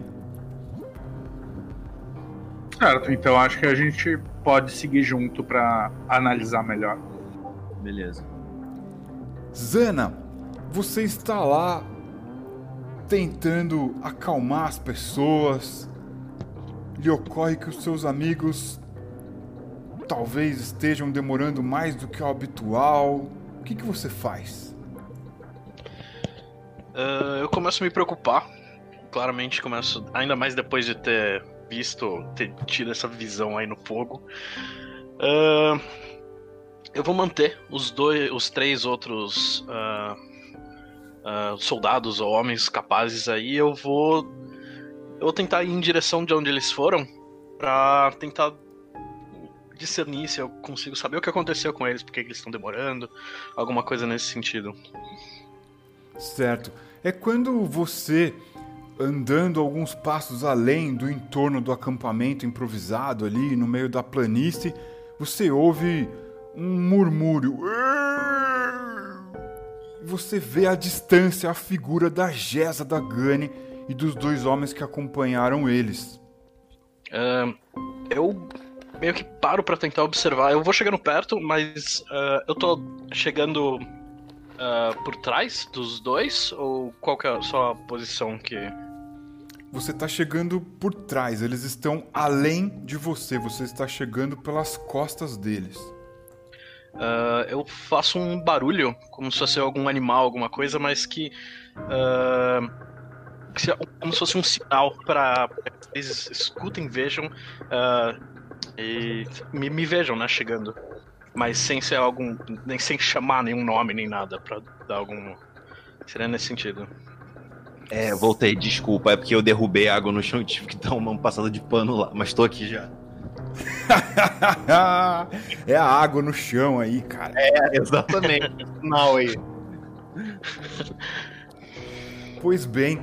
Certo, então acho que a gente pode seguir junto para analisar melhor. Beleza. Zana, você está lá tentando acalmar as pessoas. Lhe ocorre que os seus amigos talvez estejam demorando mais do que o habitual. O que, que você faz? Uh, eu começo a me preocupar. Claramente começo, ainda mais depois de ter visto, ter tido essa visão aí no fogo. Uh, eu vou manter os dois, os três outros uh, soldados ou homens capazes aí, eu vou. Eu vou tentar ir em direção de onde eles foram para tentar discernir se eu consigo saber o que aconteceu com eles, porque eles estão demorando, alguma coisa nesse sentido. Certo. É quando você, andando alguns passos além do entorno do acampamento improvisado ali no meio da planície, você ouve um murmúrio você vê à distância a figura da Gesa da Gane e dos dois homens que acompanharam eles. Uh, eu meio que paro para tentar observar. Eu vou chegando perto, mas uh, eu tô chegando uh, por trás dos dois? Ou qual que é a sua posição que. Você está chegando por trás, eles estão além de você, você está chegando pelas costas deles. Uh, eu faço um barulho, como se fosse algum animal, alguma coisa, mas que. Como se fosse um sinal para eles escutem, vejam e me, me, vejam, né, chegando. Mas sem ser algum. nem sem chamar nenhum nome nem nada, pra dar algum. Seria nesse sentido. É, voltei, desculpa, é porque eu derrubei água no chão e tive que dar uma passada de pano lá, mas tô aqui já. [LAUGHS] é a água no chão aí, cara. É, exatamente. [LAUGHS] Não aí. Pois bem,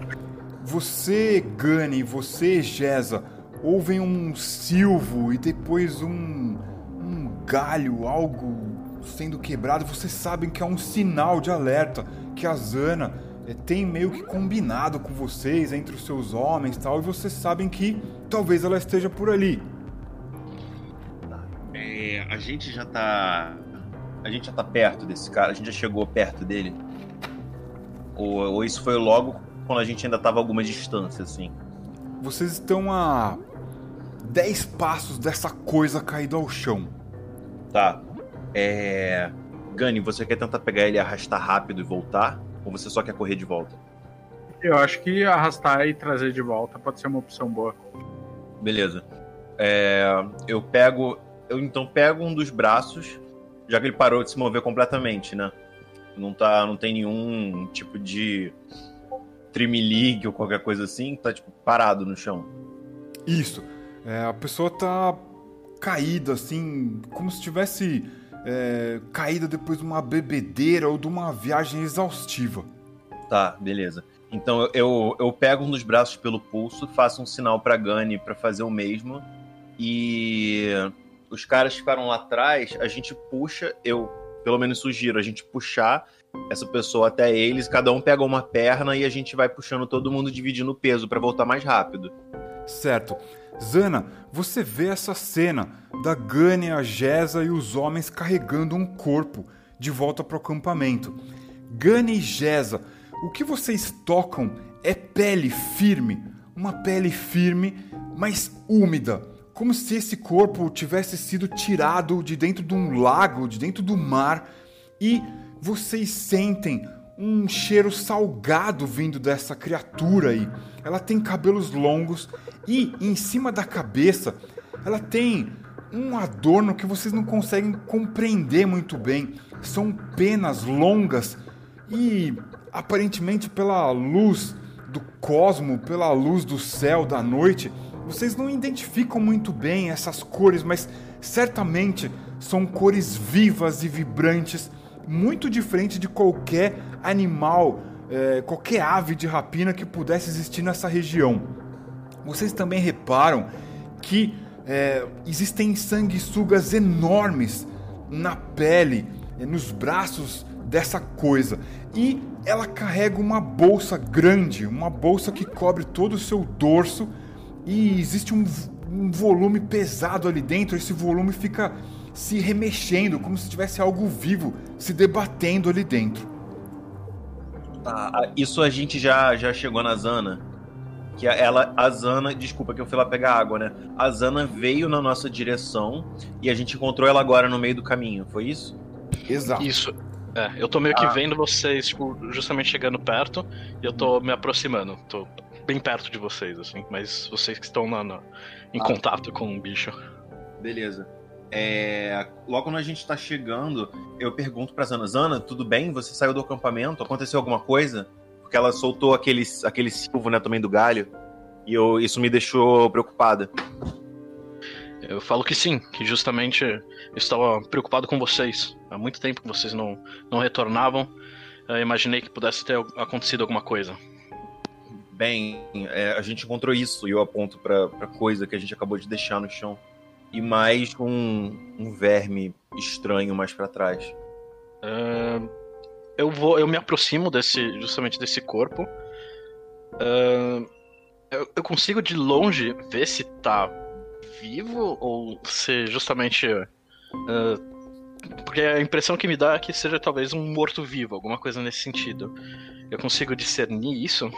você, Gani, você, Gesa, ouvem um silvo e depois um, um galho, algo sendo quebrado. Vocês sabem que é um sinal de alerta que a Zana é, tem meio que combinado com vocês, entre os seus homens tal, e vocês sabem que talvez ela esteja por ali. É, a gente já tá. A gente já tá perto desse cara, a gente já chegou perto dele. Ou, ou isso foi logo quando a gente ainda tava a alguma distância, assim. Vocês estão a 10 passos dessa coisa caída ao chão. Tá. É. Gani, você quer tentar pegar ele e arrastar rápido e voltar? Ou você só quer correr de volta? Eu acho que arrastar e trazer de volta pode ser uma opção boa. Beleza. É, eu pego eu então pego um dos braços, já que ele parou de se mover completamente, né? Não, tá, não tem nenhum tipo de tremelique ou qualquer coisa assim, tá tipo parado no chão. Isso. É, a pessoa tá caída, assim, como se tivesse é, caída depois de uma bebedeira ou de uma viagem exaustiva. Tá, beleza. Então eu, eu pego um dos braços pelo pulso, faço um sinal pra Gani para fazer o mesmo. E os caras ficaram lá atrás, a gente puxa, eu pelo menos sugiro a gente puxar essa pessoa até eles, cada um pega uma perna e a gente vai puxando todo mundo dividindo o peso para voltar mais rápido. Certo. Zana, você vê essa cena da Gânia, Gesa e os homens carregando um corpo de volta para o acampamento. Gânia e Gesa, o que vocês tocam é pele firme, uma pele firme, mas úmida, como se esse corpo tivesse sido tirado de dentro de um lago, de dentro do mar, e vocês sentem um cheiro salgado vindo dessa criatura aí. Ela tem cabelos longos e em cima da cabeça ela tem um adorno que vocês não conseguem compreender muito bem. São penas longas e aparentemente pela luz do cosmo, pela luz do céu da noite, vocês não identificam muito bem essas cores, mas certamente são cores vivas e vibrantes, muito diferente de qualquer animal, é, qualquer ave de rapina que pudesse existir nessa região. Vocês também reparam que é, existem sanguessugas enormes na pele, é, nos braços dessa coisa. E ela carrega uma bolsa grande, uma bolsa que cobre todo o seu dorso e existe um, um volume pesado ali dentro. Esse volume fica se remexendo, como se tivesse algo vivo se debatendo ali dentro. Tá, isso a gente já, já chegou na Zana. Que ela, a Zana, desculpa que eu fui lá pegar água, né? A Zana veio na nossa direção e a gente encontrou ela agora no meio do caminho, foi isso? Exato. Isso. É, eu tô meio que ah. vendo vocês, tipo, justamente chegando perto e eu tô me aproximando. Tô bem perto de vocês, assim, mas vocês que estão lá no, em ah. contato com o bicho. Beleza. É, logo quando a gente tá chegando, eu pergunto pra Zana, Zana, tudo bem? Você saiu do acampamento? Aconteceu alguma coisa? Porque ela soltou aquele, aquele silvo, né, também do galho. E eu, isso me deixou preocupada. Eu falo que sim, que justamente eu estava preocupado com vocês. Há muito tempo que vocês não, não retornavam. Eu imaginei que pudesse ter acontecido alguma coisa. Bem, é, a gente encontrou isso e eu aponto pra, pra coisa que a gente acabou de deixar no chão. E mais um, um verme estranho mais para trás. Uh, eu vou, eu me aproximo desse, justamente desse corpo. Uh, eu, eu consigo de longe ver se tá vivo ou se justamente. Uh, porque a impressão que me dá é que seja talvez um morto-vivo, alguma coisa nesse sentido. Eu consigo discernir isso?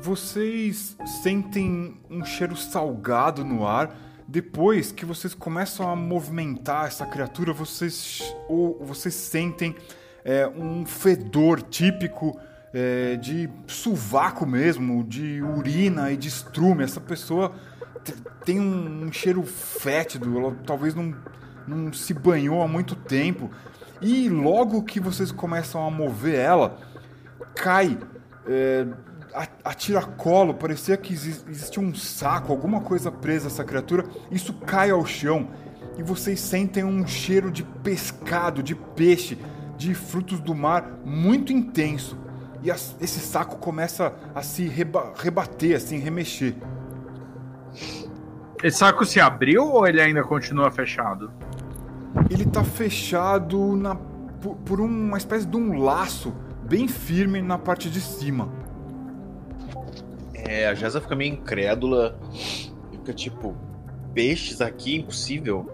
Vocês sentem um cheiro salgado no ar. Depois que vocês começam a movimentar essa criatura, vocês, ou, vocês sentem é, um fedor típico é, de sovaco mesmo, de urina e de estrume. Essa pessoa tem um, cheiro fétido, ela talvez não, não se banhou há muito tempo. E logo que vocês começam a mover ela, cai é, a, a tiracolo, parecia que existia um saco, alguma coisa presa essa criatura. Isso cai ao chão e vocês sentem um cheiro de pescado, de peixe, de frutos do mar muito intenso. E as, esse saco começa a se reba, rebater, assim, remexer. Esse saco se abriu ou ele ainda continua fechado? Ele tá fechado na, por, por uma espécie de um laço bem firme na parte de cima. É, a Jeza fica meio incrédula. Fica tipo, peixes aqui, impossível.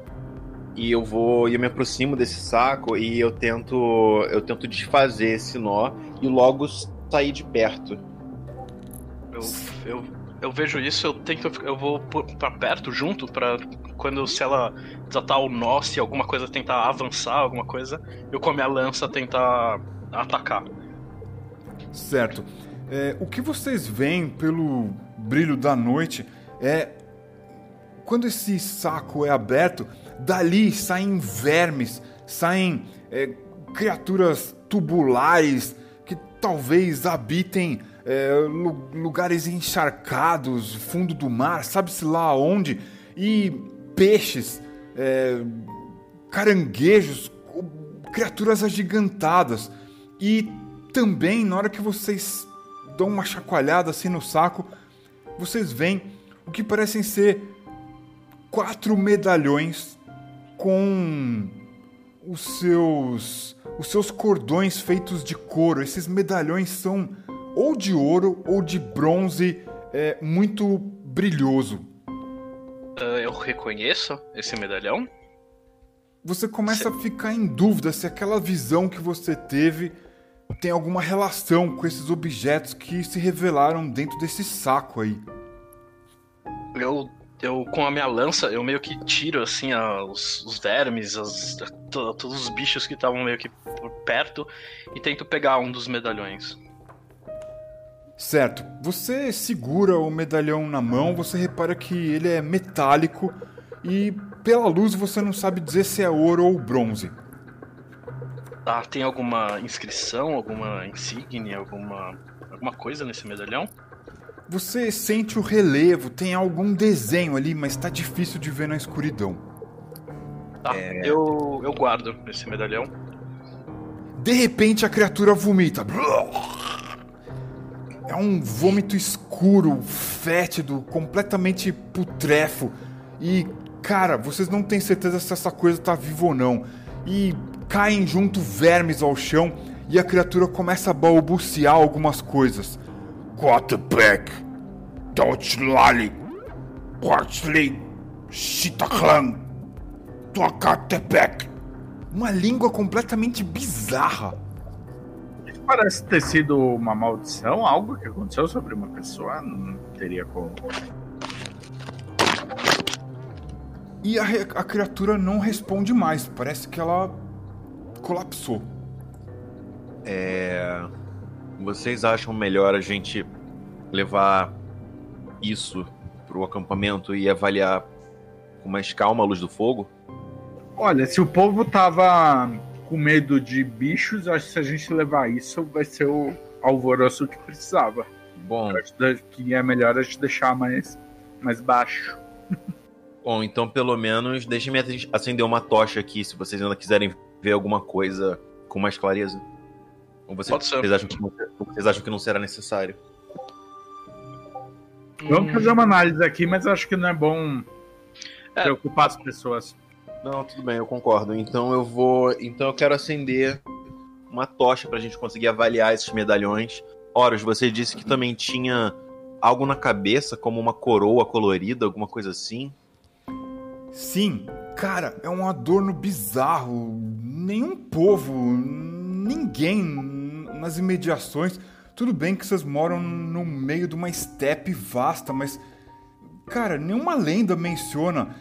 E eu vou. E eu me aproximo desse saco e eu tento. Eu tento desfazer esse nó e logo sair de perto. Eu, eu eu vejo isso, eu tento, eu vou para perto junto para quando se ela desatar o nó, se alguma coisa tentar avançar, alguma coisa, eu com a minha lança tentar atacar. Certo. É, o que vocês veem pelo brilho da noite é quando esse saco é aberto, dali saem vermes, saem é, criaturas tubulares que talvez habitem é, lugares encharcados, fundo do mar, sabe-se lá onde, e peixes, é, caranguejos, criaturas agigantadas. E também, na hora que vocês dão uma chacoalhada assim no saco, vocês veem o que parecem ser quatro medalhões com os seus os seus cordões feitos de couro. Esses medalhões são ou de ouro ou de bronze é, muito brilhoso. Uh, eu reconheço esse medalhão? Você começa a ficar em dúvida se aquela visão que você teve tem alguma relação com esses objetos que se revelaram dentro desse saco aí. Eu, eu com a minha lança, eu meio que tiro assim os, os vermes, as, todos os bichos que estavam meio que por perto e tento pegar um dos medalhões. Certo. Você segura o medalhão na mão, você repara que ele é metálico e pela luz você não sabe dizer se é ouro ou bronze. Tá, tem alguma inscrição, alguma insígnia, alguma alguma coisa nesse medalhão? Você sente o relevo, tem algum desenho ali, mas tá difícil de ver na escuridão. Tá, é... eu, eu guardo esse medalhão. De repente a criatura vomita. É um vômito escuro, fétido, completamente putrefo. E, cara, vocês não têm certeza se essa coisa tá viva ou não. E caem junto vermes ao chão e a criatura começa a balbuciar algumas coisas. Quarterback, Dodge Lali, Quartzley, Shitaklan, Tuakatepek. Uma língua completamente bizarra parece ter sido uma maldição, algo que aconteceu sobre uma pessoa, não teria como. E a, a criatura não responde mais, parece que ela colapsou. É. Vocês acham melhor a gente levar isso pro acampamento e avaliar com mais calma a luz do fogo? Olha, se o povo tava com medo de bichos, acho que se a gente levar isso, vai ser o alvoroço que precisava. Bom. acho que é melhor a gente deixar mais, mais baixo. [LAUGHS] Bom, então pelo menos deixem-me acender uma tocha aqui se vocês ainda quiserem ver alguma coisa com mais clareza. Ou vocês, vocês, acham, que não, vocês acham que não será necessário? Vamos fazer uma análise aqui, mas acho que não é bom é. preocupar as pessoas. Não, tudo bem, eu concordo. Então eu vou. Então eu quero acender uma tocha pra gente conseguir avaliar esses medalhões. Horus, você disse que também tinha algo na cabeça, como uma coroa colorida, alguma coisa assim? Sim, cara, é um adorno bizarro. Nenhum povo, ninguém nas imediações. Tudo bem que vocês moram no meio de uma estepe vasta, mas. Cara, nenhuma lenda menciona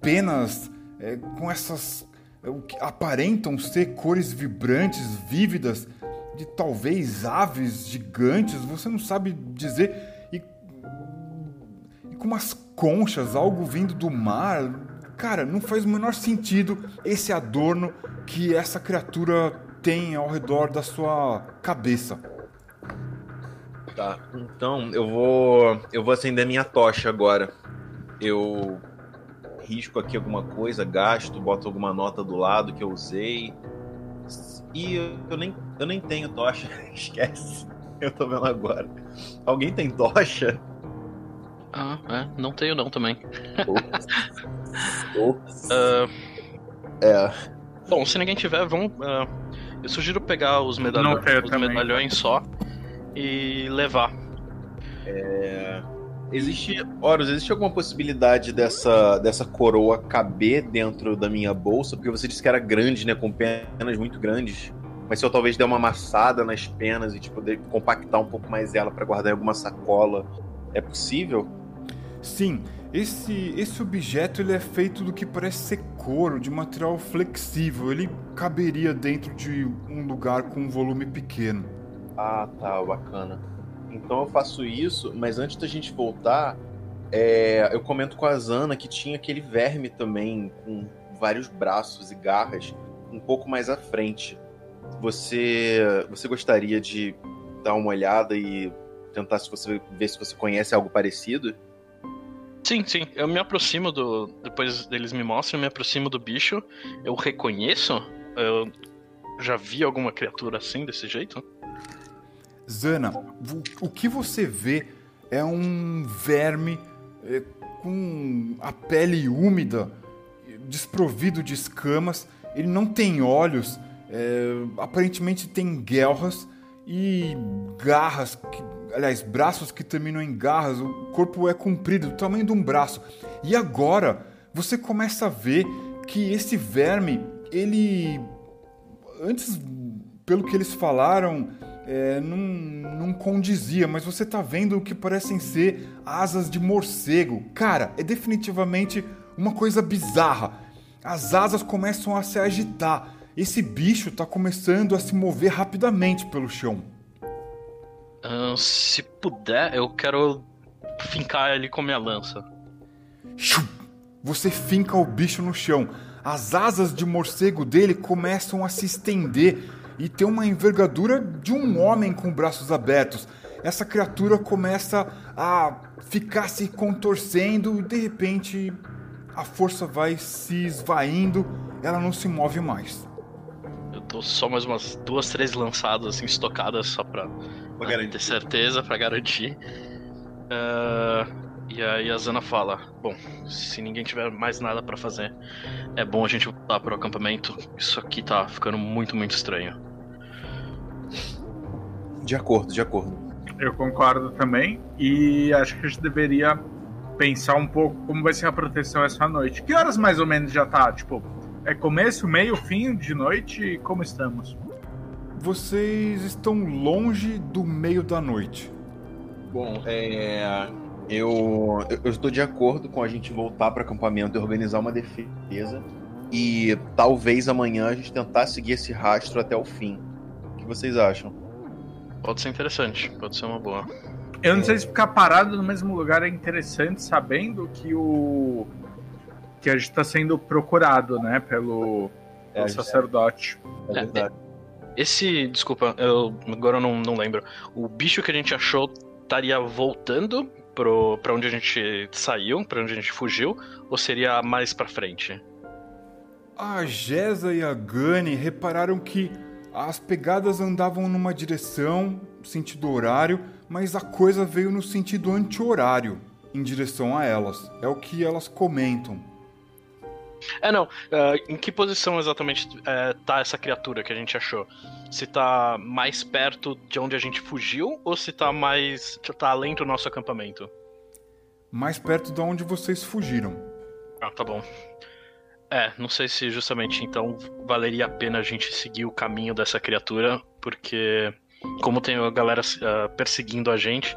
penas é, com essas. É, o que aparentam ser cores vibrantes, vívidas, de talvez aves gigantes, você não sabe dizer. E, e com umas conchas, algo vindo do mar. Cara, não faz o menor sentido esse adorno que essa criatura tem ao redor da sua cabeça. Tá, então eu vou. Eu vou acender minha tocha agora. Eu risco aqui alguma coisa, gasto, boto alguma nota do lado que eu usei. E eu nem, eu nem tenho tocha, [LAUGHS] esquece. Eu tô vendo agora. Alguém tem tocha? Ah, é, não tenho não também. Ops. Ops. uh, [LAUGHS] é. Bom, se ninguém tiver, vamos. Uh, eu sugiro pegar os, medalhões, os medalhões só e levar. É. Existe, Horus, existe alguma possibilidade dessa, dessa coroa caber dentro da minha bolsa? Porque você disse que era grande, né? Com penas muito grandes. Mas se eu talvez der uma amassada nas penas e tipo, compactar um pouco mais ela para guardar em alguma sacola, é possível? Sim. Esse, esse objeto ele é feito do que parece ser couro, de material flexível. Ele caberia dentro de um lugar com um volume pequeno. Ah, tá, bacana. Então eu faço isso, mas antes da gente voltar, é, eu comento com a Zana que tinha aquele verme também, com vários braços e garras, um pouco mais à frente. Você, você gostaria de dar uma olhada e tentar se você ver se você conhece algo parecido? Sim, sim. Eu me aproximo do. Depois deles me mostram, eu me aproximo do bicho. Eu reconheço. Eu já vi alguma criatura assim, desse jeito? Zana, o, o que você vê é um verme é, com a pele úmida, desprovido de escamas. Ele não tem olhos, é, aparentemente tem guelras e garras, que, aliás, braços que terminam em garras. O corpo é comprido, do tamanho de um braço. E agora você começa a ver que esse verme, ele. Antes, pelo que eles falaram, é, não, não condizia, mas você tá vendo o que parecem ser asas de morcego. Cara, é definitivamente uma coisa bizarra. As asas começam a se agitar esse bicho tá começando a se mover rapidamente pelo chão. Uh, se puder, eu quero fincar ele com minha lança. Você finca o bicho no chão. As asas de morcego dele começam a se estender e tem uma envergadura de um homem com braços abertos. Essa criatura começa a ficar se contorcendo e de repente a força vai se esvaindo, ela não se move mais. Eu dou só mais umas duas, três lançadas assim, estocadas só pra, pra ter certeza, pra garantir. Uh, e aí a Zana fala: Bom, se ninguém tiver mais nada para fazer, é bom a gente voltar pro acampamento. Isso aqui tá ficando muito, muito estranho. De acordo, de acordo. Eu concordo também. E acho que a gente deveria pensar um pouco como vai ser a proteção essa noite. Que horas mais ou menos já tá? Tipo, é começo, meio, fim de noite? Como estamos? Vocês estão longe do meio da noite. Bom, é, eu, eu estou de acordo com a gente voltar para acampamento e organizar uma defesa. E talvez amanhã a gente tentar seguir esse rastro até o fim. O que vocês acham? Pode ser interessante, pode ser uma boa. Eu não sei se ficar parado no mesmo lugar é interessante, sabendo que o que a gente está sendo procurado, né, pelo, é, sacerdote. É, é verdade. Esse, desculpa, eu agora eu não, não lembro. O bicho que a gente achou estaria voltando pro, pra onde a gente saiu, pra onde a gente fugiu, ou seria mais pra frente? A Gesa e a Gani repararam que as pegadas andavam numa direção, sentido horário, mas a coisa veio no sentido anti-horário, em direção a elas. É o que elas comentam. É, não. Uh, em que posição exatamente uh, tá essa criatura que a gente achou? Se tá mais perto de onde a gente fugiu ou se tá mais. tá além do nosso acampamento? Mais perto de onde vocês fugiram. Ah, tá bom. É, não sei se justamente então valeria a pena a gente seguir o caminho dessa criatura, porque como tem a galera uh, perseguindo a gente.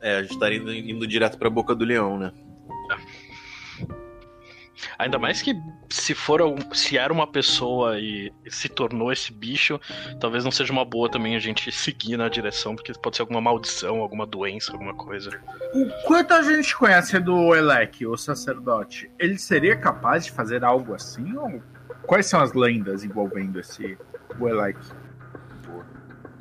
É, a gente estaria indo, indo direto pra boca do leão, né? Ainda mais que se for se era uma pessoa e se tornou esse bicho, talvez não seja uma boa também a gente seguir na direção, porque pode ser alguma maldição, alguma doença, alguma coisa. O quanto a gente conhece do Elec, o sacerdote, ele seria capaz de fazer algo assim? Ou quais são as lendas envolvendo esse o Elec?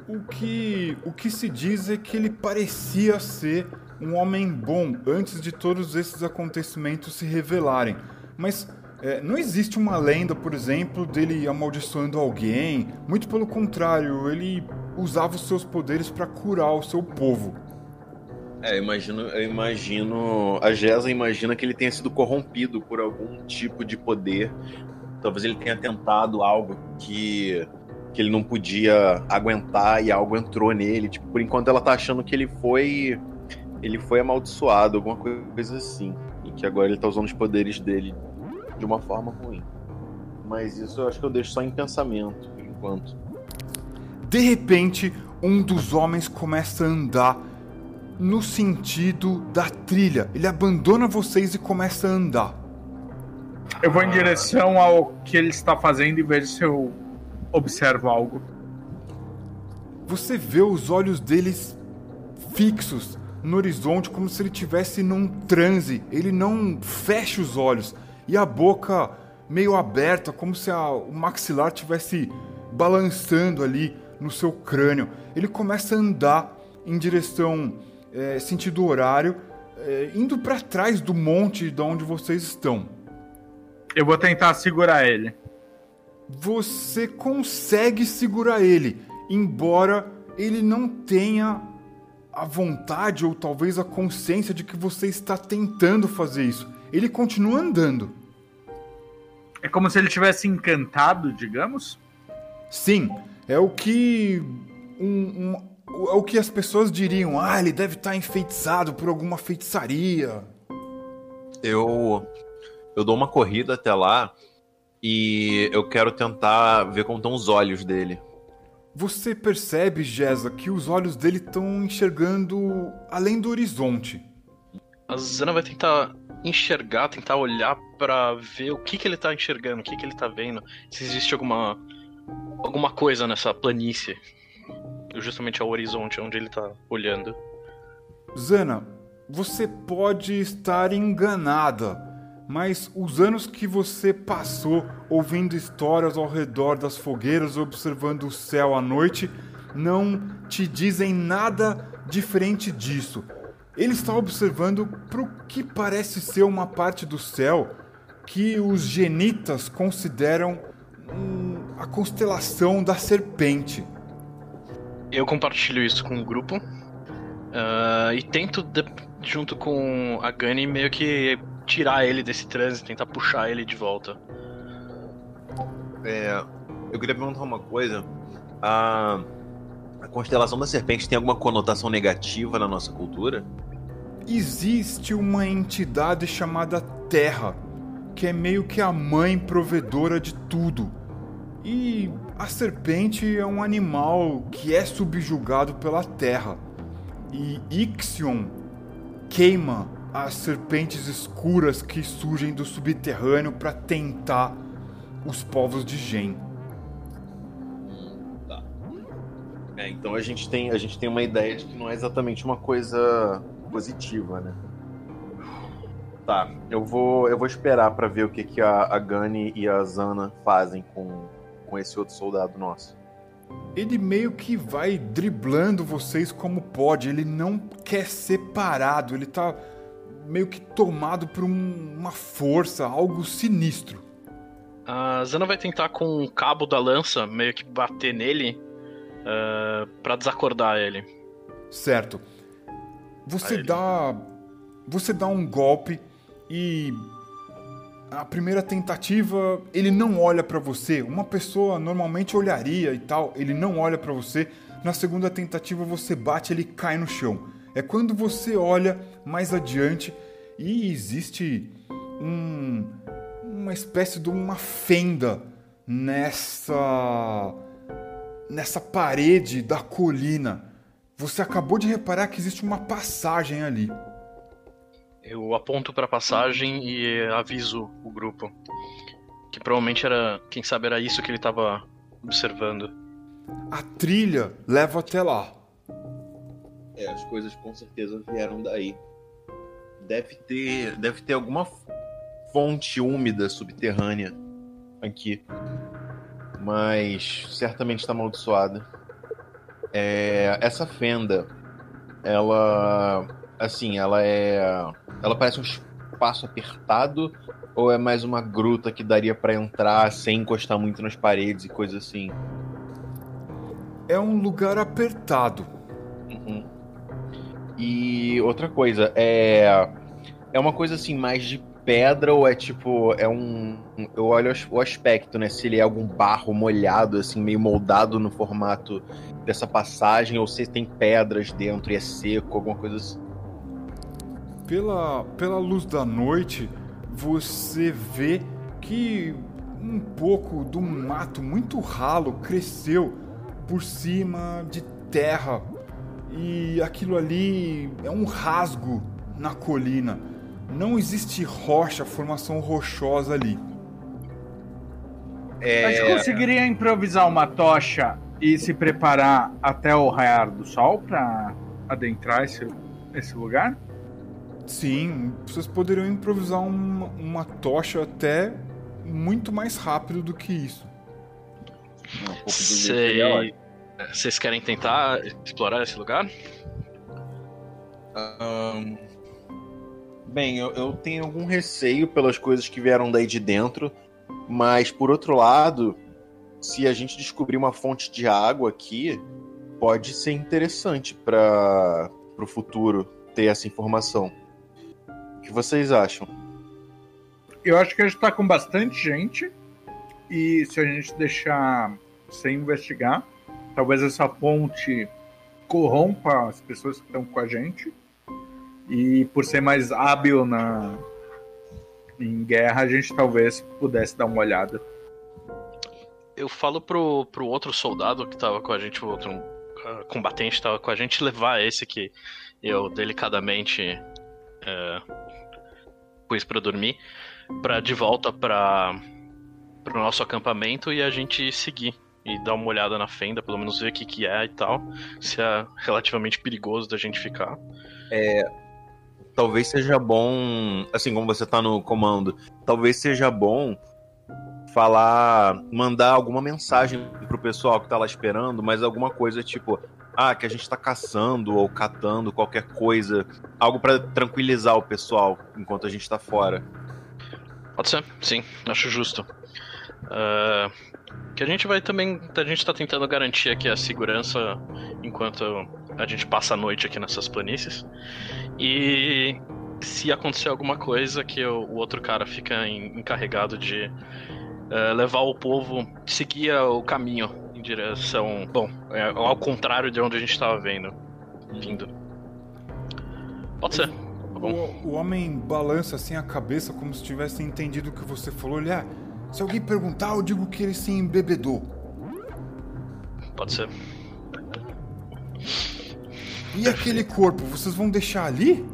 O que, o que se diz é que ele parecia ser um homem bom antes de todos esses acontecimentos se revelarem. Mas é, não existe uma lenda, por exemplo, dele amaldiçoando alguém. Muito pelo contrário, ele usava os seus poderes para curar o seu povo. É, eu imagino, eu imagino. A Gesa imagina que ele tenha sido corrompido por algum tipo de poder. Talvez ele tenha tentado algo que, que ele não podia aguentar e algo entrou nele. Tipo, por enquanto ela tá achando que ele foi. Ele foi amaldiçoado, alguma coisa assim. Que agora ele tá usando os poderes dele de uma forma ruim. Mas isso eu acho que eu deixo só em pensamento, por enquanto. De repente, um dos homens começa a andar no sentido da trilha. Ele abandona vocês e começa a andar. Eu vou em direção ao que ele está fazendo e vejo se eu observo algo. Você vê os olhos deles fixos, no horizonte como se ele tivesse num transe. Ele não fecha os olhos e a boca meio aberta, como se a, o maxilar tivesse balançando ali no seu crânio. Ele começa a andar em direção é, sentido horário, é, indo para trás do monte de onde vocês estão. Eu vou tentar segurar ele. Você consegue segurar ele, embora ele não tenha a vontade ou talvez a consciência de que você está tentando fazer isso. Ele continua andando. É como se ele tivesse encantado, digamos? Sim, é o que um, um, é o que as pessoas diriam. Ah, ele deve estar enfeitiçado por alguma feitiçaria. Eu eu dou uma corrida até lá e eu quero tentar ver como estão os olhos dele. Você percebe, Jeza, que os olhos dele estão enxergando além do horizonte. A Zana vai tentar enxergar, tentar olhar para ver o que, que ele tá enxergando, o que, que ele tá vendo, se existe alguma alguma coisa nessa planície, justamente ao horizonte onde ele tá olhando. Zana, você pode estar enganada, mas os anos que você passou ouvindo histórias ao redor das fogueiras, observando o céu à noite, não te dizem nada diferente disso. Ele está observando para o que parece ser uma parte do céu que os genitas consideram hum, a constelação da serpente. Eu compartilho isso com o grupo uh, e tento, de, junto com a Gani, meio que tirar ele desse trânsito, tentar puxar ele de volta. É, eu queria perguntar uma coisa. A, a constelação da serpente tem alguma conotação negativa na nossa cultura? Existe uma entidade chamada Terra, que é meio que a mãe provedora de tudo. E a serpente é um animal que é subjugado pela Terra. E Ixion queima as serpentes escuras que surgem do subterrâneo para tentar os povos de Gen. Tá. É, então a gente tem a gente tem uma ideia de que não é exatamente uma coisa positiva, né? Tá, eu vou eu vou esperar para ver o que que a, a Gani e a Zana fazem com com esse outro soldado nosso. Ele meio que vai driblando vocês como pode, ele não quer ser parado, ele tá meio que tomado por um, uma força, algo sinistro. A Zana vai tentar com o cabo da lança meio que bater nele uh, ah, para desacordar ele. Certo. Você dá. Você dá um golpe e. A primeira tentativa, ele não olha para você. Uma pessoa normalmente olharia e tal, ele não olha para você. Na segunda tentativa, você bate, ele cai no chão é quando você olha mais adiante e existe um, uma espécie de uma fenda nessa nessa parede da colina. Você acabou de reparar que existe uma passagem ali. Eu aponto para a passagem e aviso o grupo que provavelmente era, quem sabe era isso que ele estava observando. A trilha leva até lá. É, as coisas com certeza vieram daí. Deve ter, deve ter alguma fonte úmida subterrânea aqui. Mas certamente está amaldiçoada. É, essa fenda, ela. Assim, ela é. Ela parece um espaço apertado ou é mais uma gruta que daria para entrar sem encostar muito nas paredes e coisa assim? É um lugar apertado. Uhum. E outra coisa, é. É uma coisa assim, mais de pedra ou é tipo. É um. Eu olho o aspecto, né? Se ele é algum barro molhado, assim, meio moldado no formato dessa passagem, ou se tem pedras dentro e é seco, alguma coisa assim. Pela, pela luz da noite, você vê que um pouco do mato muito ralo cresceu por cima de terra e aquilo ali é um rasgo na colina. Não existe rocha, formação rochosa ali. É... A gente conseguiria improvisar uma tocha e se preparar até o raiar do sol para adentrar esse esse lugar? Sim, vocês poderiam improvisar uma, uma tocha até muito mais rápido do que isso. Um pouco de Sei- material. Vocês querem tentar explorar esse lugar? Ahn, Bem, eu, eu tenho algum receio pelas coisas que vieram daí de dentro, mas por outro lado, se a gente descobrir uma fonte de água aqui, pode ser interessante para o futuro ter essa informação. O que vocês acham? Eu acho que a gente tá com bastante gente. E se a gente deixar sem investigar, talvez essa ponte corrompa as pessoas que estão com a gente. E por ser mais hábil na em guerra, a gente talvez pudesse dar uma olhada. Eu falo pro, pro outro soldado que tava com a gente, o outro ah, combatente que tava com a gente, levar esse que eu delicadamente eh, pus pra dormir, pra de volta pra, pro nosso acampamento e a gente seguir. E dar uma olhada na fenda, pelo menos ver o que, que é e tal. Se é relativamente perigoso da gente ficar. Talvez seja bom, assim como você tá no comando, talvez seja bom falar, mandar alguma mensagem pro pessoal que tá lá esperando, mas alguma coisa tipo, ah, que a gente tá caçando ou catando qualquer coisa, algo pra tranquilizar o pessoal enquanto a gente tá fora. Pode ser, sim, acho justo. Ah, que a gente vai também. A gente tá tentando garantir aqui a segurança enquanto a gente passa a noite aqui nessas planícies. E se acontecer alguma coisa, que o, outro cara fica em- encarregado de ah, levar o povo, seguir o caminho em direção. Bom, é, ao contrário de onde a gente tava vendo. Vindo. Pode ser. Tá. O, o homem balança assim a cabeça como se tivesse entendido o que você falou. Ele, ah, se alguém perguntar, eu digo que ele se embebedou. Pode ser. E aquele corpo, vocês vão deixar ali?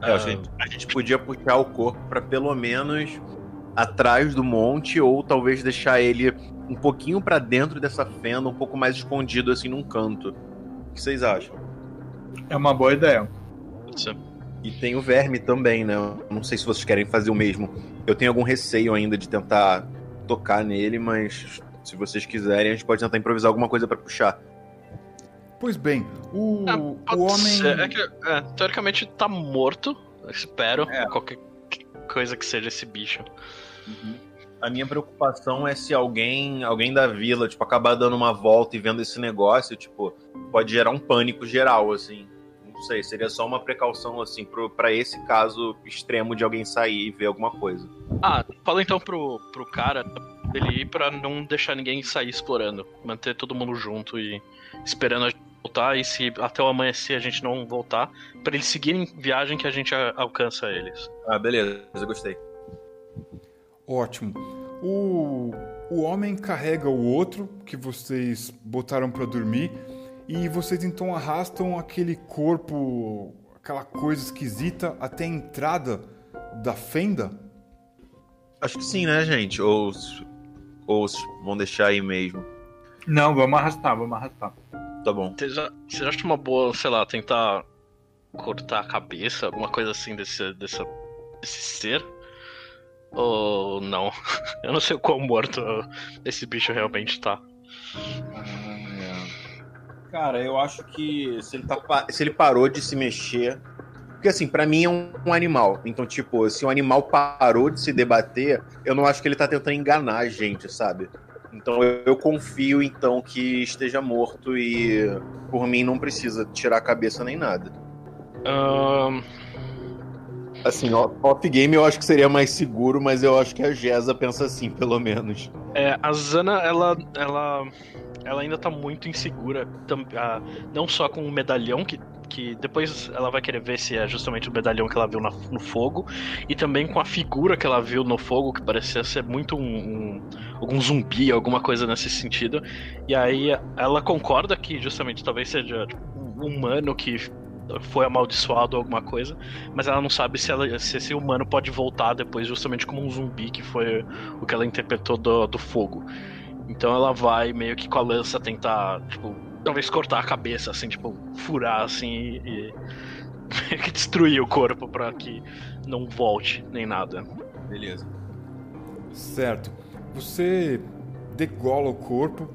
É, a gente, a gente podia puxar o corpo pra pelo menos atrás do monte ou talvez deixar ele um pouquinho pra dentro dessa fenda, um pouco mais escondido assim num canto. O que vocês acham? É uma boa ideia. Pode ser. E tem o verme também, né? Eu não sei se vocês querem fazer o mesmo. Eu tenho algum receio ainda de tentar tocar nele, mas se vocês quiserem, a gente pode tentar improvisar alguma coisa pra puxar. Pois bem, o, Ah, o homem. É que, é, teoricamente tá morto. Espero. É. Qualquer coisa que seja esse bicho. A minha preocupação é se alguém, alguém da vila, tipo, acabar dando uma volta e vendo esse negócio, tipo, pode gerar um pânico geral, assim. Não sei, seria só uma precaução, assim, pro, pra esse caso extremo de alguém sair e ver alguma coisa. Ah, fala então pro, pro cara dele ir pra não deixar ninguém sair explorando. Manter todo mundo junto e esperando a gente voltar. E se até o amanhecer a gente não voltar, pra eles seguirem viagem que a gente a- alcança eles. Ah, beleza, eu gostei. Ótimo. O, o homem carrega o outro que vocês botaram pra dormir e vocês então arrastam aquele corpo, aquela coisa esquisita até a entrada da fenda. Acho que sim, né, gente? Ou, ou vão deixar aí mesmo. Não, vamos arrastar, vamos arrastar. Tá bom. Vocês acham uma boa, sei lá, tentar cortar a cabeça, alguma coisa assim desse, dessa, desse ser? Ou não? [LAUGHS] Eu não sei o quão morto esse bicho realmente tá. Cara, eu acho que se ele, tá, se ele parou de se mexer. Porque assim, pra mim é um, um animal. Então, tipo, se o animal parou de se debater, eu não acho que ele tá tentando enganar a gente, sabe? Então eu, eu confio então que esteja morto e por mim não precisa tirar a cabeça nem nada. Ahn, Assim, off-game eu acho que seria mais seguro, mas eu acho que a Gesa pensa assim, pelo menos. É, a Zana, ela, ela, ela ainda tá muito insegura, tam- ah, não só com o medalhão, que, que depois ela vai querer ver se é justamente o medalhão que ela viu na- no fogo, e também com a figura que ela viu no fogo, que parecia ser muito um, um- algum zumbi, alguma coisa nesse sentido. E aí ela concorda que justamente talvez seja tipo, um humano que foi amaldiçoado ou alguma coisa, mas ela não sabe se, ela- se esse humano pode voltar depois justamente como um zumbi, que foi o que ela interpretou do, do fogo. Então ela vai meio que com a lança tentar, tipo, talvez cortar a cabeça, assim, tipo, furar assim e. e [LAUGHS] destruir o corpo para que não volte nem nada. Beleza. Certo. Você degola o corpo,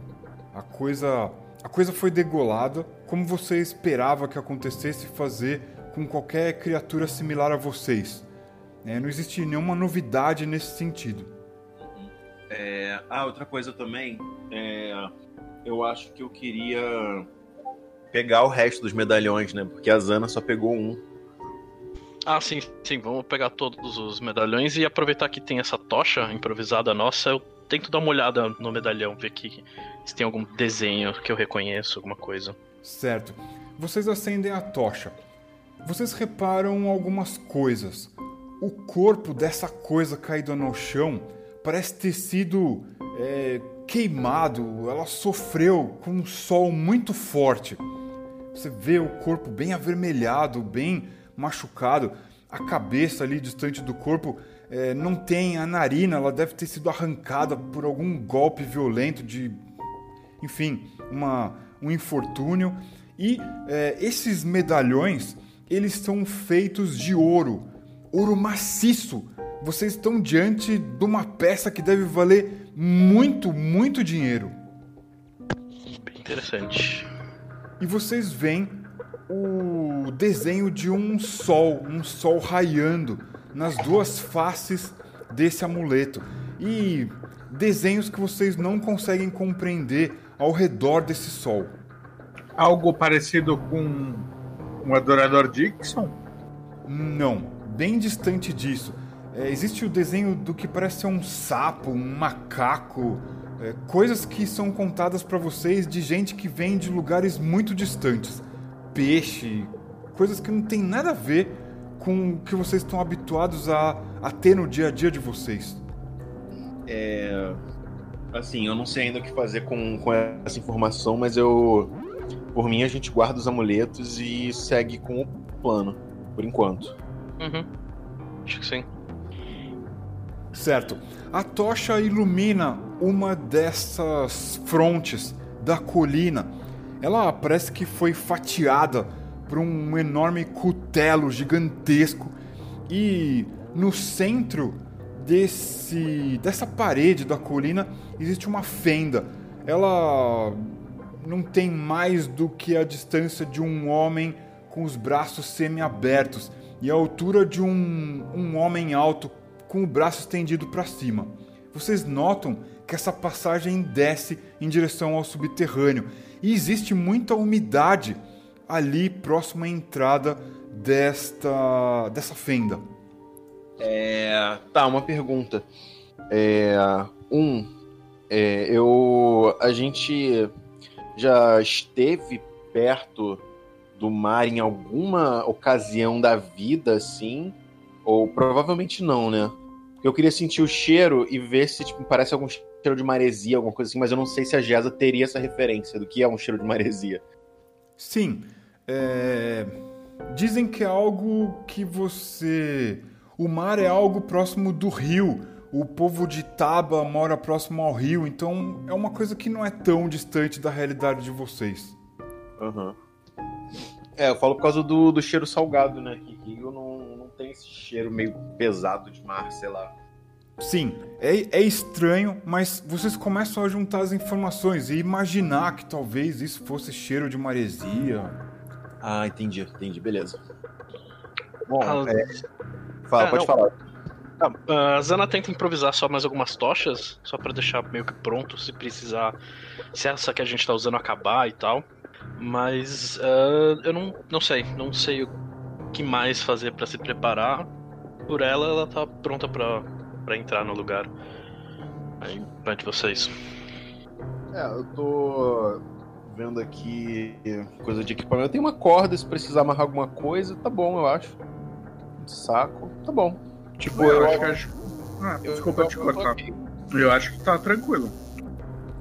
a coisa. A coisa foi degolada, como você esperava que acontecesse fazer com qualquer criatura similar a vocês. É, não existe nenhuma novidade nesse sentido. É, ah, outra coisa também, é, eu acho que eu queria pegar o resto dos medalhões, né? Porque a Zana só pegou um. Ah, sim, sim. Vamos pegar todos os medalhões e aproveitar que tem essa tocha improvisada nossa. Eu tento dar uma olhada no medalhão, ver que se tem algum desenho que eu reconheço, alguma coisa. Certo. Vocês acendem a tocha. Vocês reparam algumas coisas. O corpo dessa coisa caída no chão parece ter sido é, queimado. Ela sofreu com um sol muito forte. Você vê o corpo bem avermelhado, bem machucado. A cabeça ali distante do corpo é, não tem a narina, ela deve ter sido arrancada por algum golpe violento de. Enfim, uma, um infortúnio. E é, esses medalhões, eles são feitos de ouro, ouro maciço. Vocês estão diante de uma peça que deve valer muito, muito dinheiro. Bem interessante. E vocês veem o desenho de um sol, um sol raiando nas duas faces desse amuleto. E desenhos que vocês não conseguem compreender ao redor desse sol. Algo parecido com um adorador Dixon? Não, bem distante disso. É, existe o desenho do que parece ser um sapo, um macaco, é, coisas que são contadas para vocês de gente que vem de lugares muito distantes. Peixe, coisas que não tem nada a ver com o que vocês estão habituados a, a ter no dia a dia de vocês. É. Assim, eu não sei ainda o que fazer com, com essa informação, mas eu. Por mim, a gente guarda os amuletos e segue com o plano, por enquanto. Uhum. Acho que sim. Certo. A tocha ilumina uma dessas frontes da colina. Ela parece que foi fatiada por um enorme cutelo gigantesco e no centro desse dessa parede da colina existe uma fenda. Ela não tem mais do que a distância de um homem com os braços semi-abertos e a altura de um, um homem alto com o braço estendido para cima. Vocês notam que essa passagem desce em direção ao subterrâneo e existe muita umidade ali próximo à entrada desta dessa fenda. É, tá, uma pergunta. É, um, é, eu a gente já esteve perto do mar em alguma ocasião da vida, assim? Ou provavelmente não, né? Porque eu queria sentir o cheiro e ver se tipo, parece algum cheiro de maresia, alguma coisa assim, mas eu não sei se a Gesa teria essa referência do que é um cheiro de maresia. Sim. É... Dizem que é algo que você. O mar é algo próximo do rio. O povo de Taba mora próximo ao rio, então é uma coisa que não é tão distante da realidade de vocês. Aham. Uhum. É, eu falo por causa do, do cheiro salgado, né? Que rio não, não tem esse cheiro meio pesado de mar, sei lá. Sim, é, é estranho, mas vocês começam a juntar as informações e imaginar que talvez isso fosse cheiro de maresia. Ah, entendi, entendi, beleza. Bom, ah, é... Fala, pode não. falar. Ah, a Zana tenta improvisar só mais algumas tochas, só para deixar meio que pronto se precisar. Se essa que a gente tá usando acabar e tal. Mas uh, eu não, não sei, não sei o que mais fazer para se preparar. Por ela, ela tá pronta para entrar no lugar. Aí, de vocês. É, eu tô vendo aqui coisa de equipamento. Tem uma corda, se precisar amarrar alguma coisa, tá bom, eu acho. Saco, tá bom. Tipo, eu, eu acho que. Ah, desculpa eu, te cortar. Eu acho que tá tranquilo.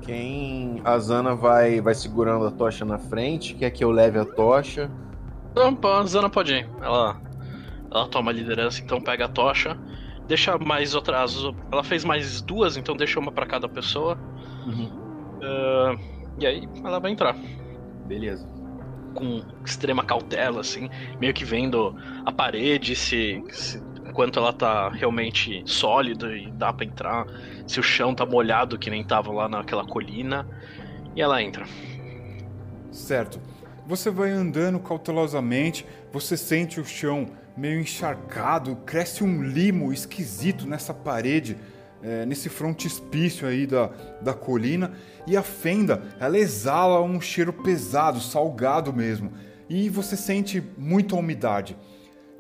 Quem. A Zana vai, vai segurando a tocha na frente, quer que eu leve a tocha. Não, a Zana pode ir. Ela, ela toma a liderança, então pega a tocha. Deixa mais outras. Ela fez mais duas, então deixa uma para cada pessoa. Uhum. Uh, e aí ela vai entrar. Beleza. Com extrema cautela, assim, meio que vendo a parede, se, se quanto ela tá realmente sólida e dá para entrar, se o chão tá molhado que nem tava lá naquela colina. E ela entra. Certo. Você vai andando cautelosamente, você sente o chão meio encharcado, cresce um limo esquisito nessa parede, é, nesse frontispício aí da, da colina, e a fenda ela exala um cheiro pesado, salgado mesmo, e você sente muita umidade.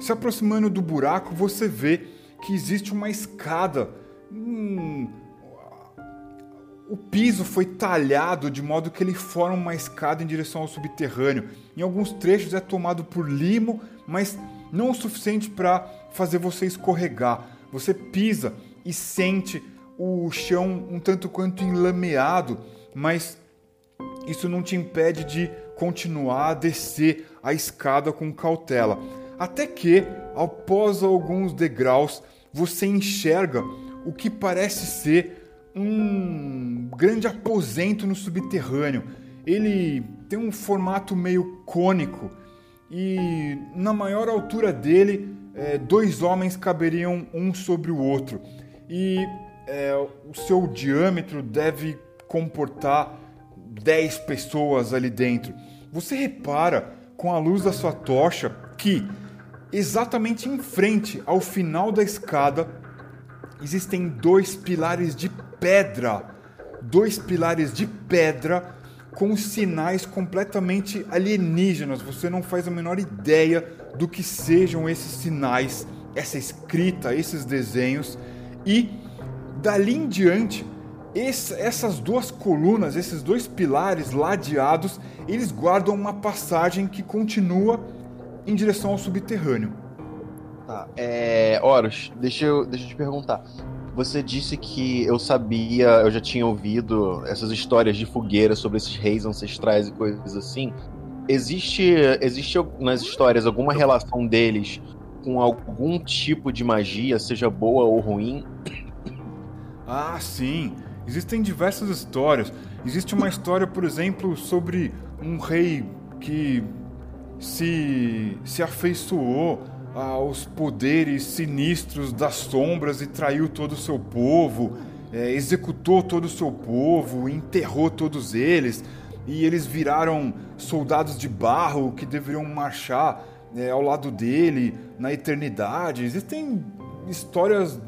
Se aproximando do buraco, você vê que existe uma escada. Hum, o piso foi talhado de modo que ele forma uma escada em direção ao subterrâneo. Em alguns trechos é tomado por limo, mas não o suficiente para fazer você escorregar. Você pisa e sente o chão um tanto quanto enlameado, mas isso não te impede de continuar a descer a escada com cautela. Até que, após alguns degraus, você enxerga o que parece ser um grande aposento no subterrâneo. Ele tem um formato meio cônico e na maior altura dele, é, dois homens caberiam um sobre o outro. E é, o seu diâmetro deve comportar 10 pessoas ali dentro. Você repara com a luz da sua tocha que exatamente em frente ao final da escada existem dois pilares de pedra, dois pilares de pedra com sinais completamente alienígenas. Você não faz a menor ideia do que sejam esses sinais, essa escrita, esses desenhos. E dali em diante, essas duas colunas, esses dois pilares ladeados, eles guardam uma passagem que continua em direção ao subterrâneo. Tá, é. Horus, deixa eu, deixa eu te perguntar. Você disse que eu sabia, eu já tinha ouvido essas histórias de fogueira sobre esses reis ancestrais e coisas assim. Existe, existe nas histórias alguma relação deles com algum tipo de magia, seja boa ou ruim? Ah, sim. Existem diversas histórias. Existe uma história, por exemplo, sobre um rei que se, se afeiçoou aos poderes sinistros das sombras e traiu todo o seu povo, é, executou todo o seu povo, enterrou todos eles, e eles viraram soldados de barro que deveriam marchar é, ao lado dele na eternidade. Existem histórias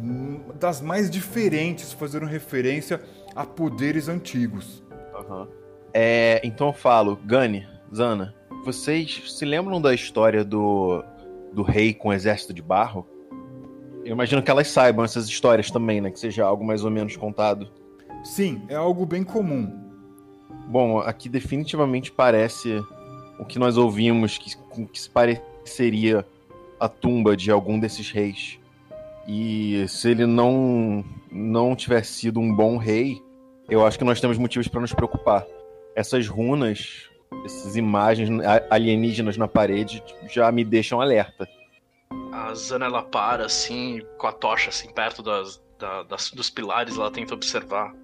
das mais diferentes fazendo referência a poderes antigos. Uhum. É, então eu falo, Gani, Zana, vocês se lembram da história do do rei com o exército de barro. Eu imagino que elas saibam essas histórias também, né? Que seja algo mais ou menos contado. Sim, é algo bem comum. Bom, aqui definitivamente parece o que nós ouvimos que, que se pareceria a tumba de algum desses reis. E se ele não não tivesse sido um bom rei, eu acho que nós temos motivos para nos preocupar. Essas runas essas imagens alienígenas na parede já me deixam alerta. A Zana ela para assim, com a tocha assim perto das, da, das, dos pilares, ela tenta observar.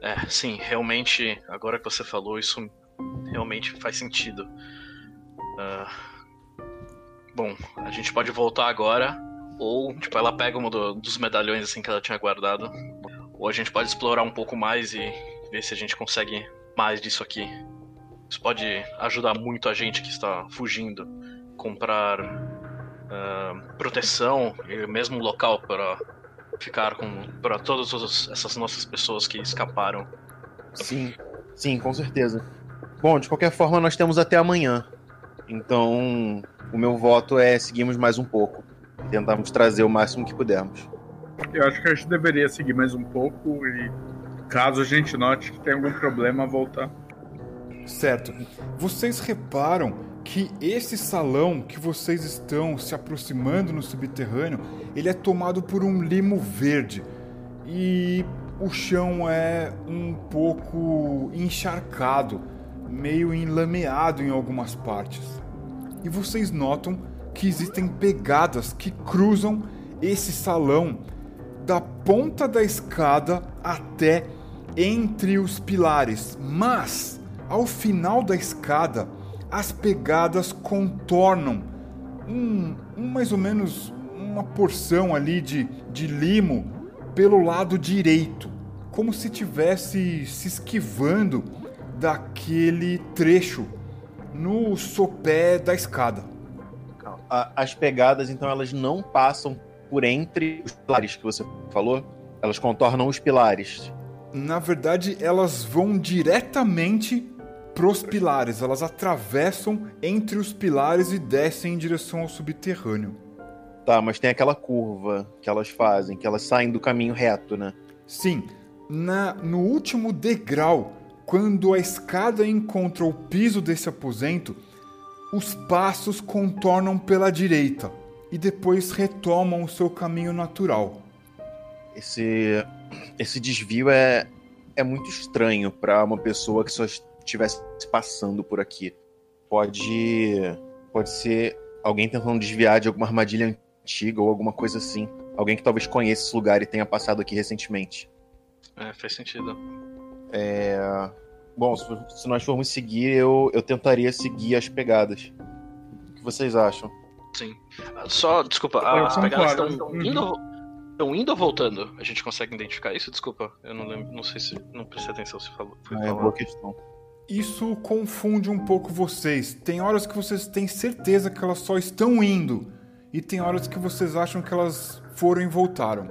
É, sim, realmente, agora que você falou, isso realmente faz sentido. Uh, bom, a gente pode voltar agora, ou tipo, ela pega um do, dos medalhões assim que ela tinha guardado, ou a gente pode explorar um pouco mais e ver se a gente consegue mais disso aqui. Isso pode ajudar muito a gente que está fugindo. Comprar uh, proteção e mesmo local para ficar com para todas essas nossas pessoas que escaparam. Sim, sim, com certeza. Bom, de qualquer forma, nós temos até amanhã. Então, o meu voto é seguirmos mais um pouco. Tentarmos trazer o máximo que pudermos. Eu acho que a gente deveria seguir mais um pouco e, caso a gente note que tem algum problema, voltar. Certo. Vocês reparam que esse salão que vocês estão se aproximando no subterrâneo, ele é tomado por um limo verde. E o chão é um pouco encharcado, meio enlameado em algumas partes. E vocês notam que existem pegadas que cruzam esse salão da ponta da escada até entre os pilares, mas ao final da escada, as pegadas contornam um, um mais ou menos uma porção ali de, de limo pelo lado direito, como se tivesse se esquivando daquele trecho no sopé da escada. As pegadas, então, elas não passam por entre os pilares que você falou? Elas contornam os pilares. Na verdade, elas vão diretamente pros pilares. Elas atravessam entre os pilares e descem em direção ao subterrâneo. Tá, mas tem aquela curva que elas fazem, que elas saem do caminho reto, né? Sim. Na, no último degrau, quando a escada encontra o piso desse aposento, os passos contornam pela direita e depois retomam o seu caminho natural. Esse, esse desvio é, é muito estranho para uma pessoa que só estivesse passando por aqui. Pode, pode ser alguém tentando desviar de alguma armadilha antiga ou alguma coisa assim. Alguém que talvez conheça esse lugar e tenha passado aqui recentemente. É, faz sentido. É... Bom, se nós formos seguir, eu, eu tentaria seguir as pegadas. O que vocês acham? Sim. Só, desculpa, as pegadas estão indo, estão indo ou voltando? A gente consegue identificar isso? Desculpa, eu não lembro, não sei se não prestei atenção se falou. Foi é boa questão. Isso confunde um pouco vocês. Tem horas que vocês têm certeza que elas só estão indo e tem horas que vocês acham que elas foram e voltaram.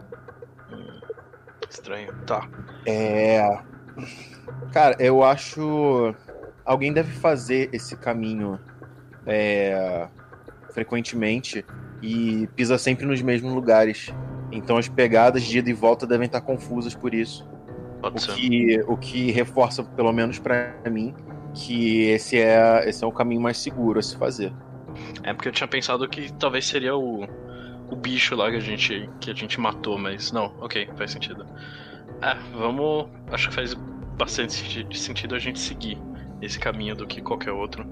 Estranho. Tá. É. Cara, eu acho. Alguém deve fazer esse caminho. É frequentemente e pisa sempre nos mesmos lugares. Então as pegadas de ida e volta devem estar confusas por isso. Pode o ser. que, o que reforça, pelo menos para mim, que esse é, esse é o caminho mais seguro a se fazer. É porque eu tinha pensado que talvez seria o, o bicho lá que a gente que a gente matou, mas não, ok, faz sentido. É, vamos. Acho que faz bastante sentido a gente seguir esse caminho do que qualquer outro.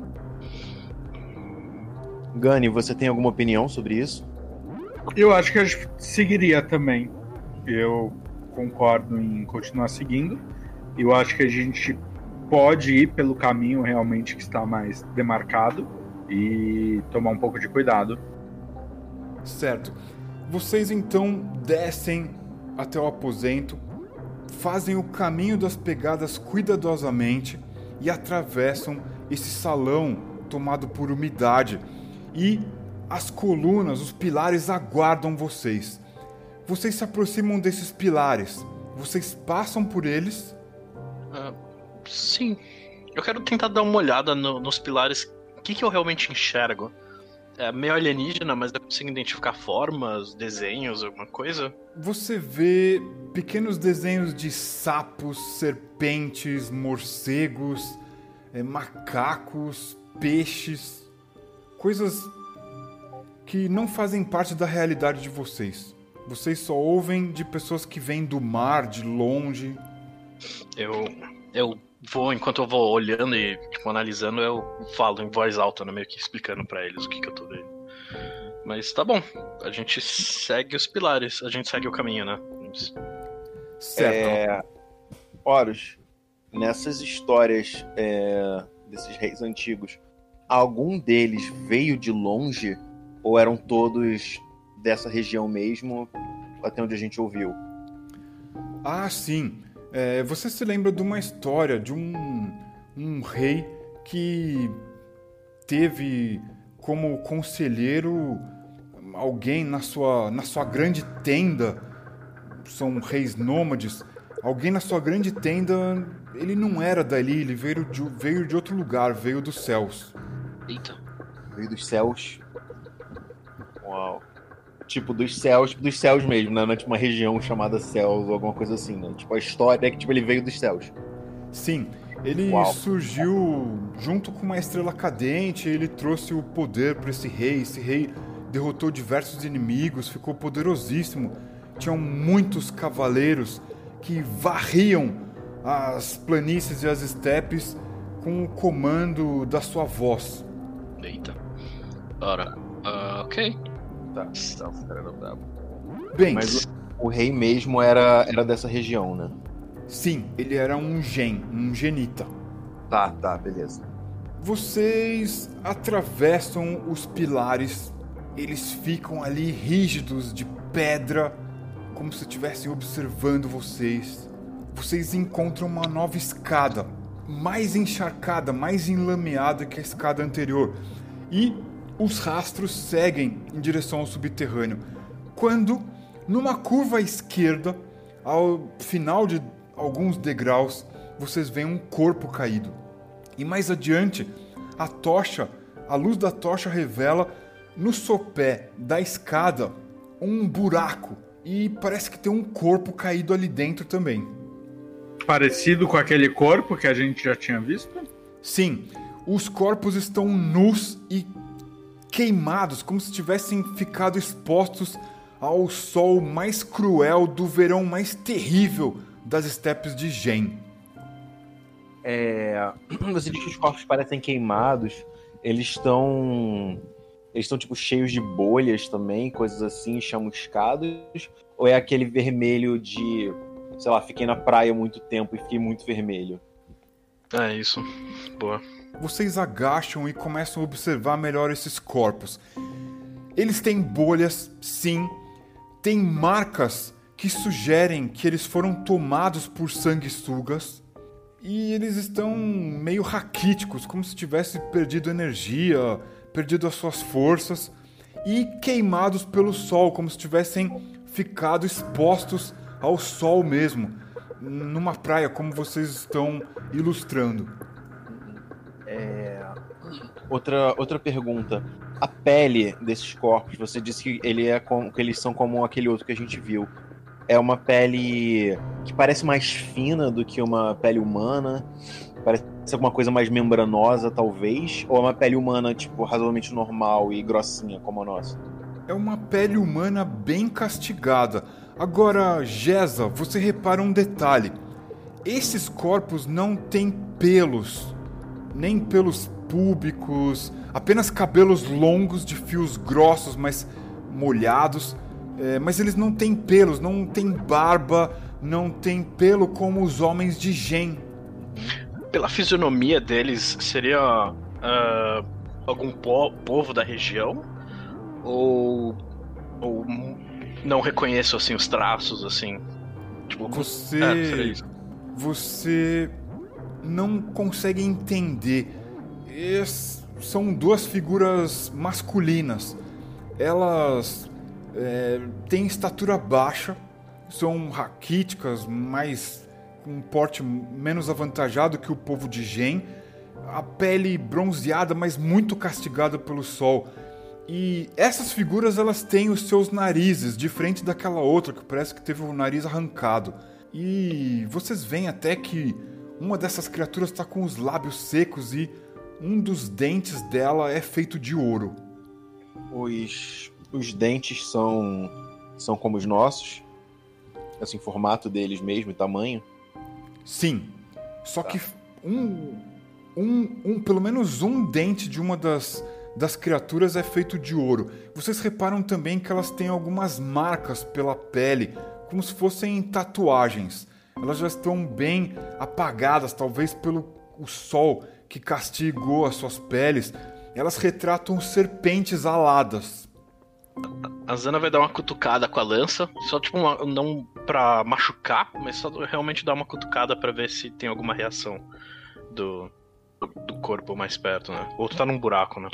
Gani, você tem alguma opinião sobre isso? Eu acho que a gente seguiria também. Eu concordo em continuar seguindo. Eu acho que a gente pode ir pelo caminho realmente que está mais demarcado e tomar um pouco de cuidado. Certo. Vocês então descem até o aposento, fazem o caminho das pegadas cuidadosamente e atravessam esse salão tomado por umidade e as colunas, os pilares aguardam vocês. Vocês se aproximam desses pilares. Vocês passam por eles? Uh, sim. Eu quero tentar dar uma olhada no, nos pilares. O que, que eu realmente enxergo? É meio alienígena, mas eu consigo identificar formas, desenhos, alguma coisa? Você vê pequenos desenhos de sapos, serpentes, morcegos, é, macacos, peixes coisas que não fazem parte da realidade de vocês. Vocês só ouvem de pessoas que vêm do mar, de longe. Eu eu vou enquanto eu vou olhando e tipo, analisando, eu falo em voz alta, né, meio que explicando para eles o que, que eu tô vendo. Mas tá bom, a gente segue os pilares, a gente segue o caminho, né? Certo. É... Horus, nessas histórias é, desses reis antigos, algum deles veio de longe ou eram todos dessa região mesmo, até onde a gente ouviu? Ah, sim. É, você se lembra de uma história de um, um rei que teve como conselheiro alguém na sua, na sua grande tenda. São reis nômades. Alguém na sua grande tenda, ele não era dali, ele veio de, veio de outro lugar, veio dos céus. Eita. Veio dos céus. Uau. Tipo, dos céus, dos céus mesmo, né? Não é tipo uma região chamada céus ou alguma coisa assim, né? Tipo, a história é que tipo, ele veio dos céus. Sim. Ele Uau. surgiu junto com uma estrela cadente, ele trouxe o poder para esse rei. Esse rei derrotou diversos inimigos, ficou poderosíssimo. Tinham muitos cavaleiros que varriam as planícies e as estepes com o comando da sua voz. Eita. Ora, uh, ok. Tá, tá ficando bravo. Bem, Mas o, o, rei mesmo era, era dessa região, né? Sim, ele era um gen, um genita. Tá, tá, beleza. Vocês atravessam os pilares, eles ficam ali rígidos de pedra, como se estivessem observando vocês. Vocês encontram uma nova escada, mais encharcada, mais enlameada que a escada anterior. E os rastros seguem em direção ao subterrâneo. Quando, numa curva à esquerda, ao final de alguns degraus, vocês veem um corpo caído. E mais adiante, a tocha, a luz da tocha revela no sopé da escada um buraco e parece que tem um corpo caído ali dentro também. Parecido com aquele corpo que a gente já tinha visto? Sim, os corpos estão nus e queimados, como se tivessem ficado expostos ao sol mais cruel do verão mais terrível das estepes de Gen. É, [CLEARS THROAT] você diz que os corpos parecem queimados. Eles estão. Eles estão, tipo, cheios de bolhas também, coisas assim, chamuscados. Ou é aquele vermelho de. Sei lá, fiquei na praia muito tempo e fiquei muito vermelho? É isso. Boa. Vocês agacham e começam a observar melhor esses corpos. Eles têm bolhas, sim. Tem marcas que sugerem que eles foram tomados por sanguessugas e eles estão meio raquíticos, como se tivesse perdido energia, perdido as suas forças e queimados pelo sol, como se tivessem ficado expostos ao sol mesmo, numa praia, como vocês estão ilustrando. Outra, outra pergunta. A pele desses corpos, você disse que, ele é com, que eles são como aquele outro que a gente viu é uma pele que parece mais fina do que uma pele humana. Parece alguma coisa mais membranosa, talvez. Ou é uma pele humana, tipo, razoavelmente normal e grossinha, como a nossa? É uma pele humana bem castigada. Agora, Gesa, você repara um detalhe. Esses corpos não têm pelos, nem pelos públicos, apenas cabelos longos de fios grossos, mas molhados é, mas eles não têm pelos, não têm barba, não têm pelo como os homens de Gen. Pela fisionomia deles, seria uh, algum po povo da região? Ou, ou não reconheço assim os traços assim? Tipo, você é, você não consegue entender. São duas figuras masculinas. Elas é, têm estatura baixa, são raquíticas, com um porte menos avantajado que o povo de Gen, a pele bronzeada, mas muito castigada pelo sol. E essas figuras elas têm os seus narizes, diferente daquela outra que parece que teve o nariz arrancado. E vocês veem até que uma dessas criaturas está com os lábios secos e um dos dentes dela é feito de ouro. Os os dentes são são como os nossos? Assim, formato deles mesmo e tamanho? Sim. Só tá. que um, um, um, pelo menos um dente de uma das, das criaturas é feito de ouro. Vocês reparam também que elas têm algumas marcas pela pele, como se fossem tatuagens. Elas já estão bem apagadas, talvez pelo o sol que castigou as suas peles. Elas retratam serpentes aladas. A Zana vai dar uma cutucada com a lança, só tipo uma, não pra machucar, mas só realmente dar uma cutucada para ver se tem alguma reação do, do corpo mais perto, né? O outro tá num buraco, né?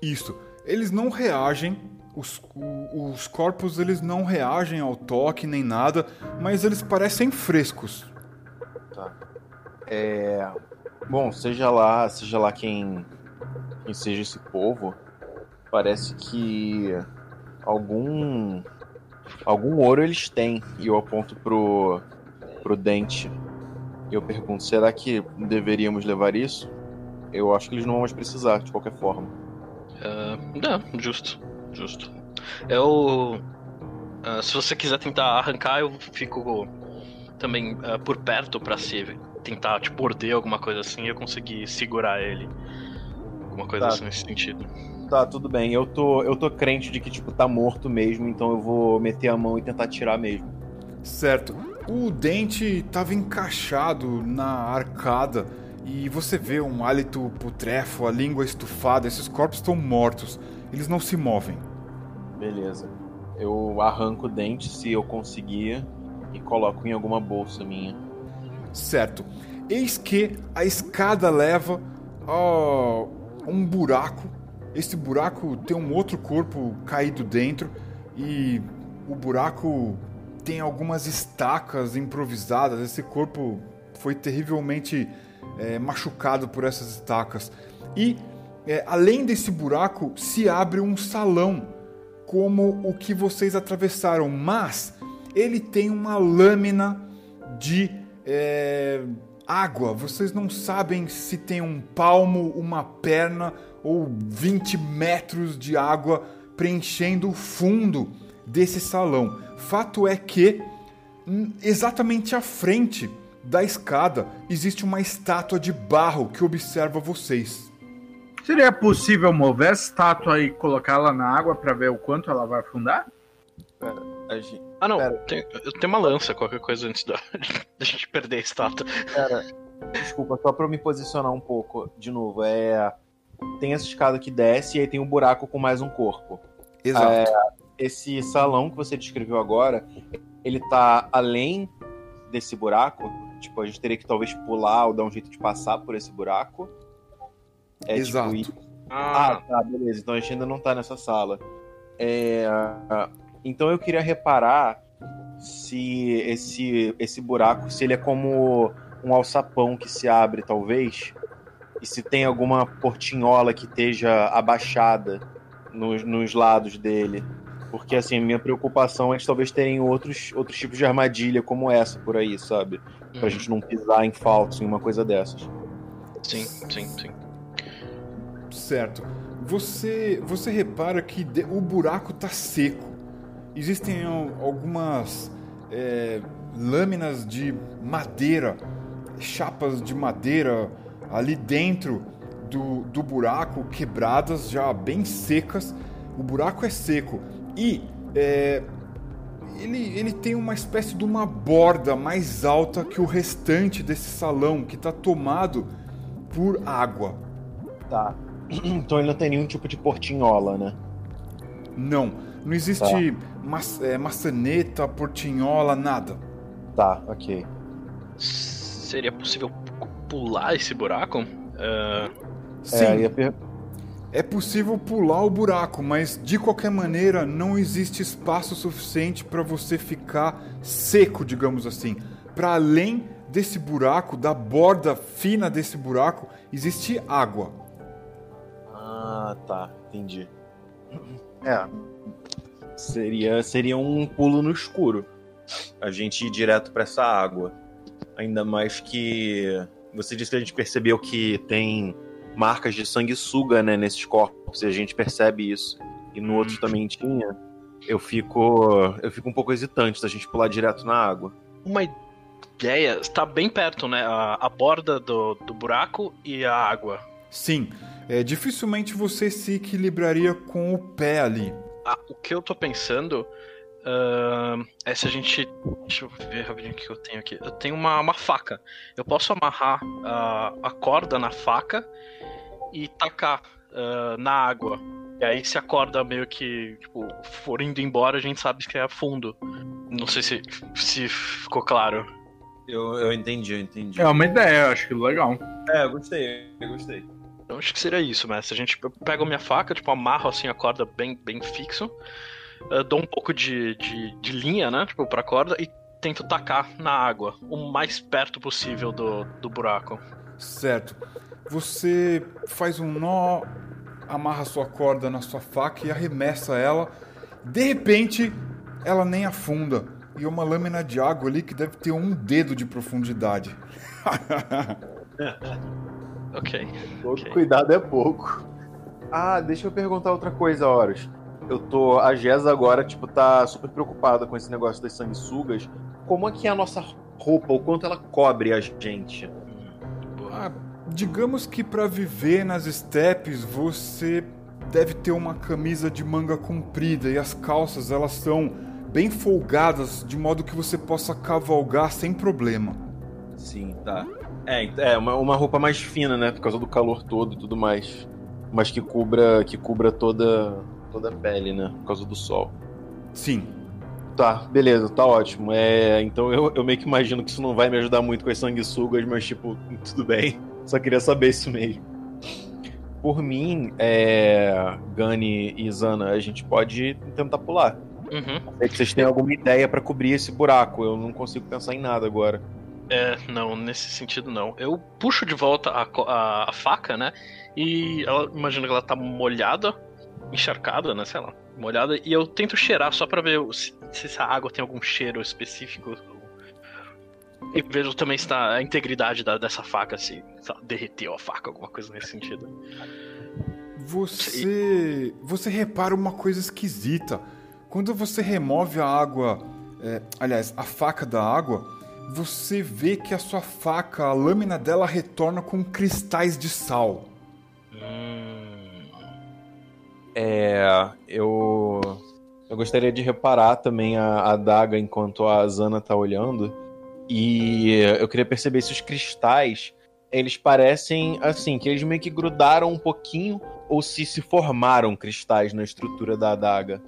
Isso. Eles não reagem, os, os corpos eles não reagem ao toque nem nada, mas eles parecem frescos. Tá. É. Bom, seja lá, seja lá quem, quem seja esse povo, parece que algum algum ouro eles têm e eu aponto pro pro dente. Eu pergunto, será que deveríamos levar isso? Eu acho que eles não vão mais precisar de qualquer forma. Uh, é, justo, justo. Eu uh, se você quiser tentar arrancar, eu fico também uh, por perto para se tentar tipo morder alguma coisa assim, eu conseguir segurar ele. Alguma coisa tá. assim nesse sentido tá, tudo bem. Eu tô, eu tô crente de que, tipo, tá morto mesmo, então eu vou meter a mão e tentar tirar mesmo. Certo. O dente tava encaixado na arcada e você vê um hálito putrefo, a língua estufada. Esses corpos estão mortos, eles não se movem. Beleza. Eu arranco o dente se eu conseguir e coloco em alguma bolsa minha. Certo. Eis que a escada leva a um buraco. Esse buraco tem um outro corpo caído dentro e o buraco tem algumas estacas improvisadas. Esse corpo foi terrivelmente é, machucado por essas estacas. E é, além desse buraco se abre um salão, como o que vocês atravessaram, mas ele tem uma lâmina de é, água. Vocês não sabem se tem um palmo, uma perna ou 20 metros de água preenchendo o fundo desse salão. Fato é que hum, exatamente à frente da escada existe uma estátua de barro que observa vocês. Seria possível mover a estátua e colocá-la na água para ver o quanto ela vai afundar? A gente... Ah, não. Tem, eu tenho uma lança, qualquer coisa antes da, [LAUGHS] da gente perder a estátua. Pera, desculpa, só pra eu me posicionar um pouco de novo. É. Tem essa escada que desce e aí tem um buraco com mais um corpo. Exato. É, esse salão que você descreveu agora, ele tá além desse buraco? Tipo, a gente teria que talvez pular ou dar um jeito de passar por esse buraco? É, Exato. Tipo, ir- Ah, tá, beleza. Então a gente ainda não tá nessa sala. É, Então eu queria reparar se esse, esse buraco, se ele é como um alçapão que se abre, talvez, e se tem alguma portinhola que esteja abaixada nos, nos lados dele. Porque, assim, minha preocupação é de talvez terem outros, outros tipos de armadilha como essa por aí, sabe? Pra Uhum. gente não pisar em falso em uma coisa dessas. Sim, sim, sim. Certo. Você, você repara que de- o buraco tá seco. Existem al- algumas é, lâminas de madeira, chapas de madeira ali dentro do, do buraco, quebradas, já bem secas. O buraco é seco. E é, ele, ele tem uma espécie de uma borda mais alta que o restante desse salão, que está tomado por água. Tá. [CLEARS THROAT] Então ele não tem nenhum tipo de portinhola, né? Não, não existe ma é, maçaneta, portinhola, nada. Tá, ok. Seria possível pu- pular esse buraco? Ah, Sim, É, per- é possível pular o buraco, mas de qualquer maneira não existe espaço suficiente para você ficar seco, digamos assim. Para além desse buraco, da borda fina desse buraco, existe água. Ah, tá, entendi. [CLEARS THROAT] É. Seria, seria um pulo no escuro. A gente ir direto pra essa água. Ainda mais que você disse que a gente percebeu que tem marcas de sanguessuga, né, nesses corpos, e a gente percebe isso. E no outro também tinha. Eu fico, eu fico um pouco hesitante da gente pular direto na água. uma ideia, está bem perto, né? A, a borda do, do buraco e a água. Sim, é, dificilmente você se equilibraria com o pé ali. Ah, o que eu tô pensando ahn, é se a gente. Deixa eu ver rapidinho o que eu tenho aqui. Eu tenho uma, uma faca. Eu posso amarrar a, a corda na faca e tacar ah, na água. E aí, se a corda meio que tipo, for indo embora, a gente sabe que é a fundo. Não sei se, se ficou claro. Eu, eu entendi, eu entendi. É uma ideia, eu acho que legal. É, eu gostei, eu gostei. Eu acho que seria isso, mestre. A gente eu pego a minha faca, tipo, amarro assim a corda bem, bem fixo, dou um pouco de, de, de linha, né? Tipo, pra corda e tento tacar na água, o mais perto possível do, do buraco. Certo. Você faz um nó, amarra sua corda na sua faca e arremessa ela. De repente, ela nem afunda. E é uma lâmina de água ali que deve ter um dedo de profundidade. [LAUGHS] Ok. Todo Ok. cuidado é pouco. Ah, deixa eu perguntar outra coisa, Horus. Eu tô. A Gesa agora, tipo, tá super preocupada com esse negócio das sanguessugas. Como é que é a nossa roupa? O quanto ela cobre a gente? Ah, digamos que para viver nas estepes você deve ter uma camisa de manga comprida e as calças elas são bem folgadas de modo que você possa cavalgar sem problema. Sim, tá. É, é uma, uma roupa mais fina, né? Por causa do calor todo e tudo mais. Mas que cubra, que cubra toda, toda a pele, né? Por causa do sol. Sim. Tá, beleza, tá ótimo. É, então eu, eu meio que imagino que isso não vai me ajudar muito com as sanguessugas, mas tipo, [LAUGHS] tudo bem. Só queria saber isso mesmo. Por mim, é, Gani e Zana, a gente pode tentar pular. Uhum. É que vocês têm alguma ideia pra cobrir esse buraco. Eu não consigo pensar em nada agora. É, não, nesse sentido não. Eu puxo de volta a, a, a faca, né? E ela imagina que ela tá molhada, encharcada, né? Sei lá, molhada. E eu tento cheirar só pra ver se, se essa água tem algum cheiro específico. E vejo também se tá a integridade da- dessa faca, se, ela derreteu a faca, alguma coisa nesse sentido. Você. Você repara uma coisa esquisita. Quando você remove a água. é, aliás, a faca da água, você vê que a sua faca, a lâmina dela retorna com cristais de sal. Hum. É, eu eu gostaria de reparar também a, a adaga enquanto a Zana tá olhando e eu queria perceber se os cristais eles parecem assim que eles meio que grudaram um pouquinho ou se se formaram cristais na estrutura da adaga.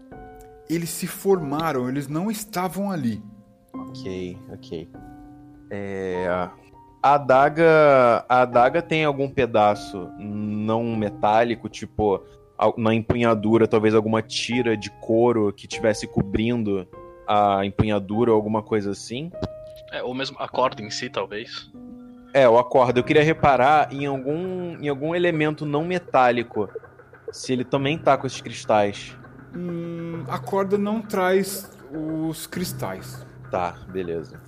Eles se formaram, eles não estavam ali. Ok, ok. É, a adaga a adaga tem algum pedaço não metálico tipo na empunhadura, talvez alguma tira de couro que tivesse cobrindo a empunhadura ou alguma coisa assim. É, ou mesmo a corda em si, talvez. É, o acorda. Eu queria reparar em algum, em algum elemento não metálico. Se ele também tá com esses cristais. Hum, a corda não traz os cristais. Tá, beleza.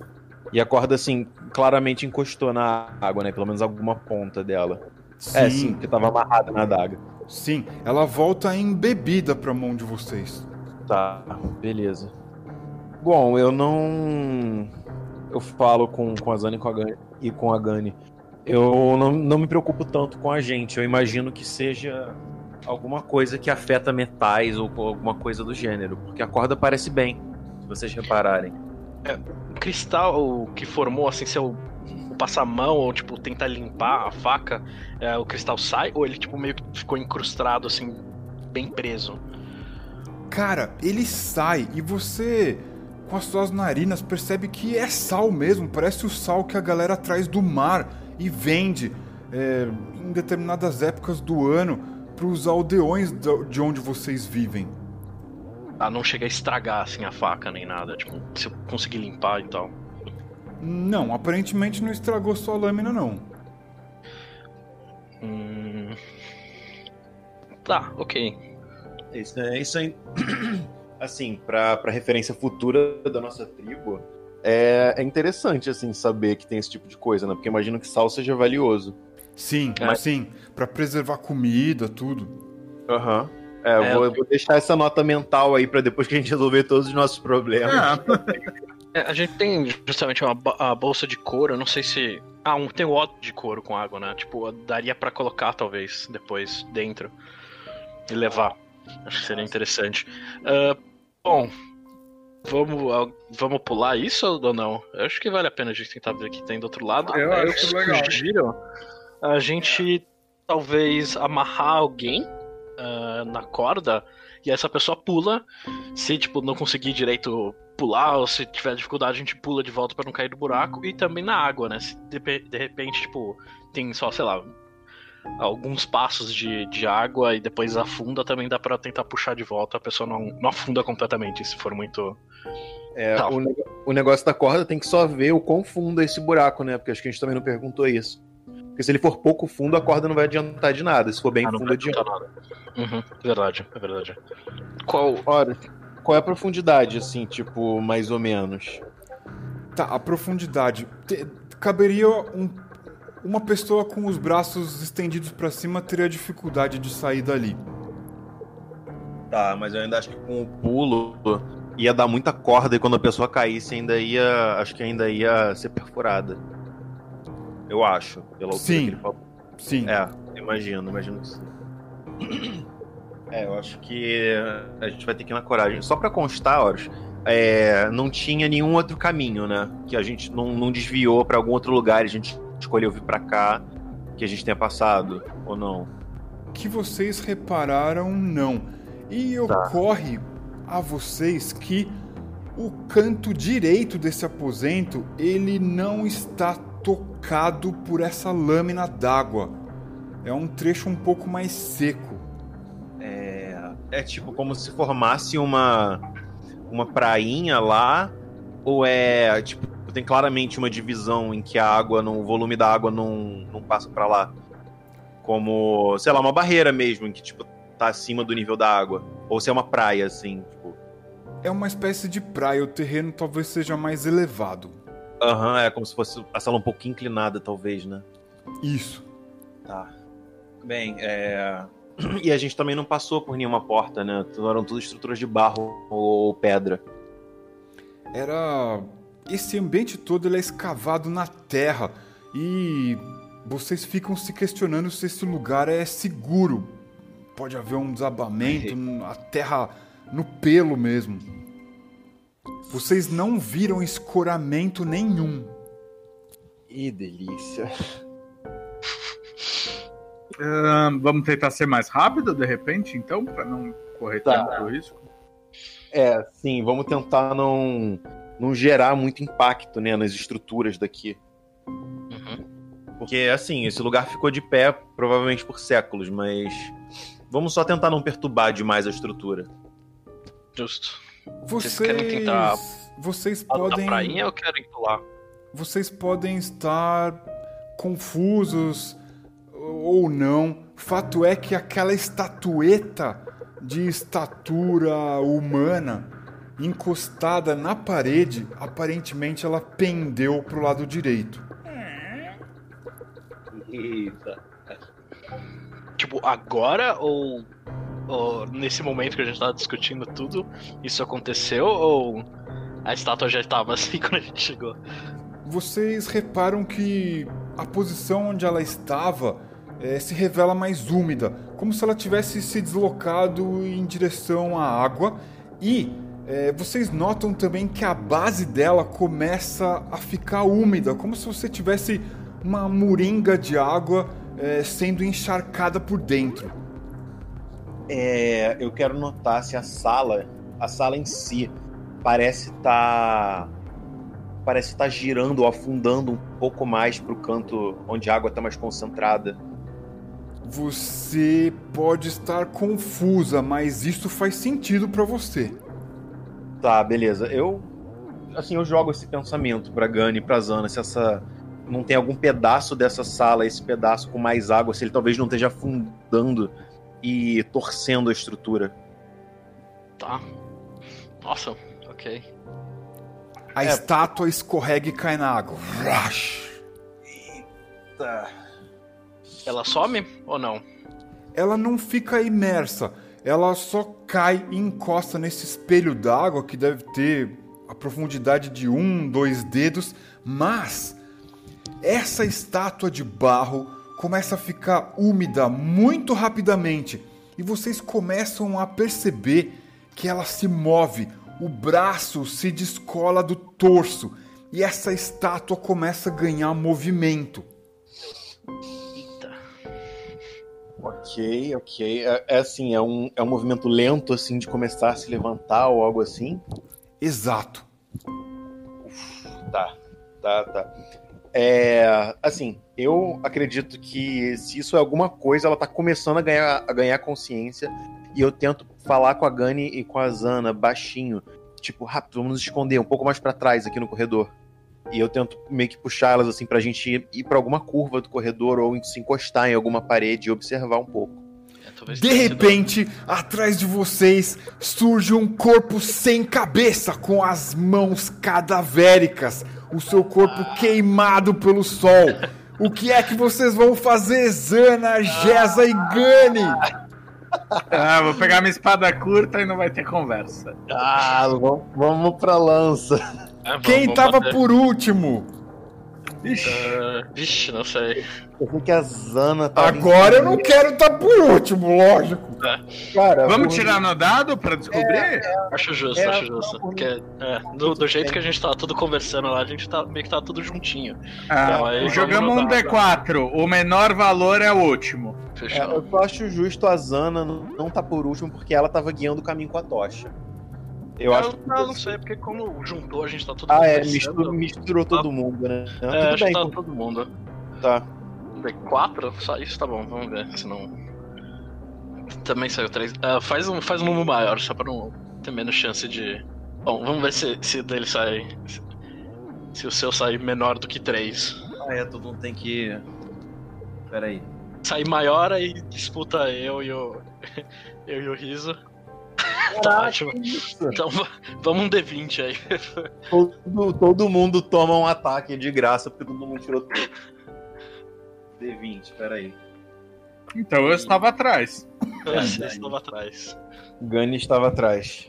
E a corda, assim, claramente encostou na água, né? Pelo menos alguma ponta dela. É, sim, porque tava amarrada na adaga. Sim, ela volta embebida pra mão de vocês. Tá, beleza. Bom, eu não. Eu falo com, com a Zane e com a Gani, e com a Gani. Eu não, não me preocupo tanto com a gente. Eu imagino que seja alguma coisa que afeta metais ou alguma coisa do gênero. Porque a corda parece bem, se vocês repararem. O cristal que formou, assim, se eu passar a mão ou, tipo, tentar limpar a faca, é, o cristal sai? Ou ele, tipo, meio que ficou incrustado, assim, bem preso? Cara, ele sai e você, com as suas narinas, percebe que é sal mesmo. Parece o sal que a galera traz do mar e vende é, em determinadas épocas do ano para os aldeões de onde vocês vivem. Ah, não chega a estragar, assim, a faca nem nada. Tipo, se eu conseguir limpar e tal. Não, aparentemente não estragou sua lâmina, não. Hum... Tá, ok. Isso é isso aí. [CLEARS THROAT] Assim, pra, pra referência futura da nossa tribo, é, é interessante, assim, saber que tem esse tipo de coisa, né? Porque imagino que sal seja valioso. Sim, É. sim, para preservar comida, tudo. Aham. É, eu É, vou, eu- eu vou deixar essa nota mental aí pra depois que a gente resolver todos os nossos problemas. É, É, a gente tem justamente uma a bolsa de couro, eu não sei se. Ah, um, tem o ódio de couro com água, né? Tipo, daria pra colocar talvez depois dentro e levar. Acho que seria interessante. Ah, bom, vamos, ah, vamos pular isso ou não? Eu acho que vale a pena a gente tentar ver o que tem do outro lado. Eu É, acho legal. a gente talvez amarrar alguém ah, na corda e essa pessoa pula. Se tipo não conseguir direito pular ou se tiver dificuldade a gente pula de volta pra não cair do buraco e também na água, né? Se de, de repente tipo tem só sei lá alguns passos de, de água e depois afunda também dá pra tentar puxar de volta a pessoa não, não afunda completamente se for muito É, o, o negócio da corda tem que só ver o quão fundo é esse buraco, né? Porque acho que a gente também não perguntou isso. Porque se ele for pouco fundo, a corda não vai adiantar de nada. Se for bem Ah, não fundo, vai adianta. adiantar nada. Uhum, verdade, é verdade. Qual Ora, qual é a profundidade, assim, tipo, mais ou menos? Tá, a profundidade. Te- caberia um- uma pessoa com os braços estendidos pra cima teria dificuldade de sair dali. Tá, mas eu ainda acho que com o pulo ia dar muita corda e quando a pessoa caísse ainda ia. Acho que ainda ia ser perfurada. Eu acho, pela Sim. que ele falou. Sim. É, imagino, imagino que sim. É, eu acho que a gente vai ter que ir na coragem. Só pra constar, Horus, é, não tinha nenhum outro caminho, né? Que a gente não, não desviou pra algum outro lugar, a gente escolheu vir pra cá que a gente tenha passado, ou não? Que vocês repararam, não. E Tá. ocorre a vocês que o canto direito desse aposento ele não está tocado por essa lâmina d'água. É um trecho um pouco mais seco. É, é tipo como se formasse uma uma prainha lá, ou é tipo tem claramente uma divisão em que a água, não, o volume da água não, não passa pra lá, como sei lá uma barreira mesmo, em que tipo tá acima do nível da água, ou se é uma praia assim, tipo, É uma espécie de praia, o terreno talvez seja mais elevado. Aham, é como se fosse a sala um pouquinho inclinada talvez, né? Isso. Tá. Bem, é. [CLEARS THROAT] E a gente também não passou por nenhuma porta, né? Eram tudo estruturas de barro ou pedra. Era esse ambiente todo ele é escavado na terra e vocês ficam se questionando se esse lugar é seguro. Pode haver um desabamento, [LAUGHS] a terra no pelo mesmo. Vocês não viram escoramento nenhum. Ih, delícia. Ahn, vamos tentar ser mais rápido, de repente, então, pra não correr Tá. tanto risco. É, sim, vamos tentar não, não gerar muito impacto, né, nas estruturas daqui. Uhum. Porque, assim, esse lugar ficou de pé provavelmente por séculos, mas vamos só tentar não perturbar demais a estrutura. Justo. Vocês, querem tentar vocês podem, prainha ou querem pular? vocês podem estar confusos ou não. Fato é que aquela estatueta de estatura humana encostada na parede, aparentemente ela pendeu pro lado direito. Eita. Tipo, agora ou, ou nesse momento que a gente tava discutindo tudo, isso aconteceu ou a estátua já estava [LAUGHS] assim quando a gente chegou? Vocês reparam que a posição onde ela estava eh, se revela mais úmida, como se ela tivesse se deslocado em direção à água. E eh, vocês notam também que a base dela começa a ficar úmida, como se você tivesse uma moringa de água eh, sendo encharcada por dentro. É, eu quero notar se a sala, a sala em si, parece estar parece estar girando ou afundando um pouco mais pro canto onde a água está mais concentrada. Você pode estar confusa, mas isso faz sentido para você. Tá, beleza. Eu assim, eu jogo esse pensamento pra Gani e pra Zana, se essa não tem algum pedaço dessa sala, esse pedaço com mais água, se ele talvez não esteja afundando e torcendo a estrutura. Tá. Nossa, ok. A É. estátua escorrega e cai na água. Rush. Tá. Ela some ou não? Ela não fica imersa, ela só cai e encosta nesse espelho d'água que deve ter a profundidade de um, dois dedos, mas essa estátua de barro começa a ficar úmida muito rapidamente e vocês começam a perceber que ela se move, o braço se descola do torso e essa estátua começa a ganhar movimento. Eita. Ok, ok. É, é assim, é um, é um movimento lento, assim, de começar a se levantar ou algo assim. Exato. Tá, tá, tá. É, assim, eu acredito que se isso é alguma coisa, ela tá começando a ganhar, a ganhar consciência. E eu tento falar com a Gani e com a Zana baixinho. Tipo, rápido, vamos nos esconder um pouco mais pra trás aqui no corredor. E eu tento meio que puxar elas assim pra gente ir, ir pra alguma curva do corredor ou se encostar em alguma parede e observar um pouco. É, De sido- repente, atrás de vocês surge um corpo sem cabeça, com as mãos cadavéricas, o seu corpo queimado pelo sol. O que é que vocês vão fazer, Zana, Gesa e Gani? Ah, vou pegar minha espada curta e não vai ter conversa. Ah, vamos, vamos pra lança. É, vamos- Quem vamos tava bater. por último? Ixi, Ah, vixe, não sei. Eu sei que a Zana tá. Agora eu não quero estar por último, lógico. Cara, vamos por- tirar no dado pra descobrir? Acho justo, É, acho justo. por Porque, é, do, do jeito que a gente tava tudo conversando lá, a gente tá meio que tá tudo juntinho. Ah, Então, aí jogamos um vamos rodar. D4. O menor valor é o último. É, eu só acho justo a Zana não não tá por último porque ela tava guiando o caminho com a tocha. Eu, Eu, acho que. não, não sei, porque como juntou, a gente tá tudo Ah, é, conversando. misturou, misturou todo mundo, né? É, Tudo acho que bem, tá então todo mundo. tá. D4? Só isso tá bom, vamos ver, senão. Também saiu 3. faz, um, faz um número maior, só pra não ter menos chance de. Bom, vamos ver se, se o dele sai. Se, se o seu sair menor do que 3. Ah, é, todo mundo tem que. Pera aí. Sair maior, aí disputa eu e o. [LAUGHS] eu e o Riso. Tá ótimo. Então va- vamos um D20 aí. [LAUGHS] Todo, todo mundo toma um ataque de graça porque todo mundo tirou tudo. D20, pera aí. Então eu estava atrás. Você estava atrás. Gani estava atrás.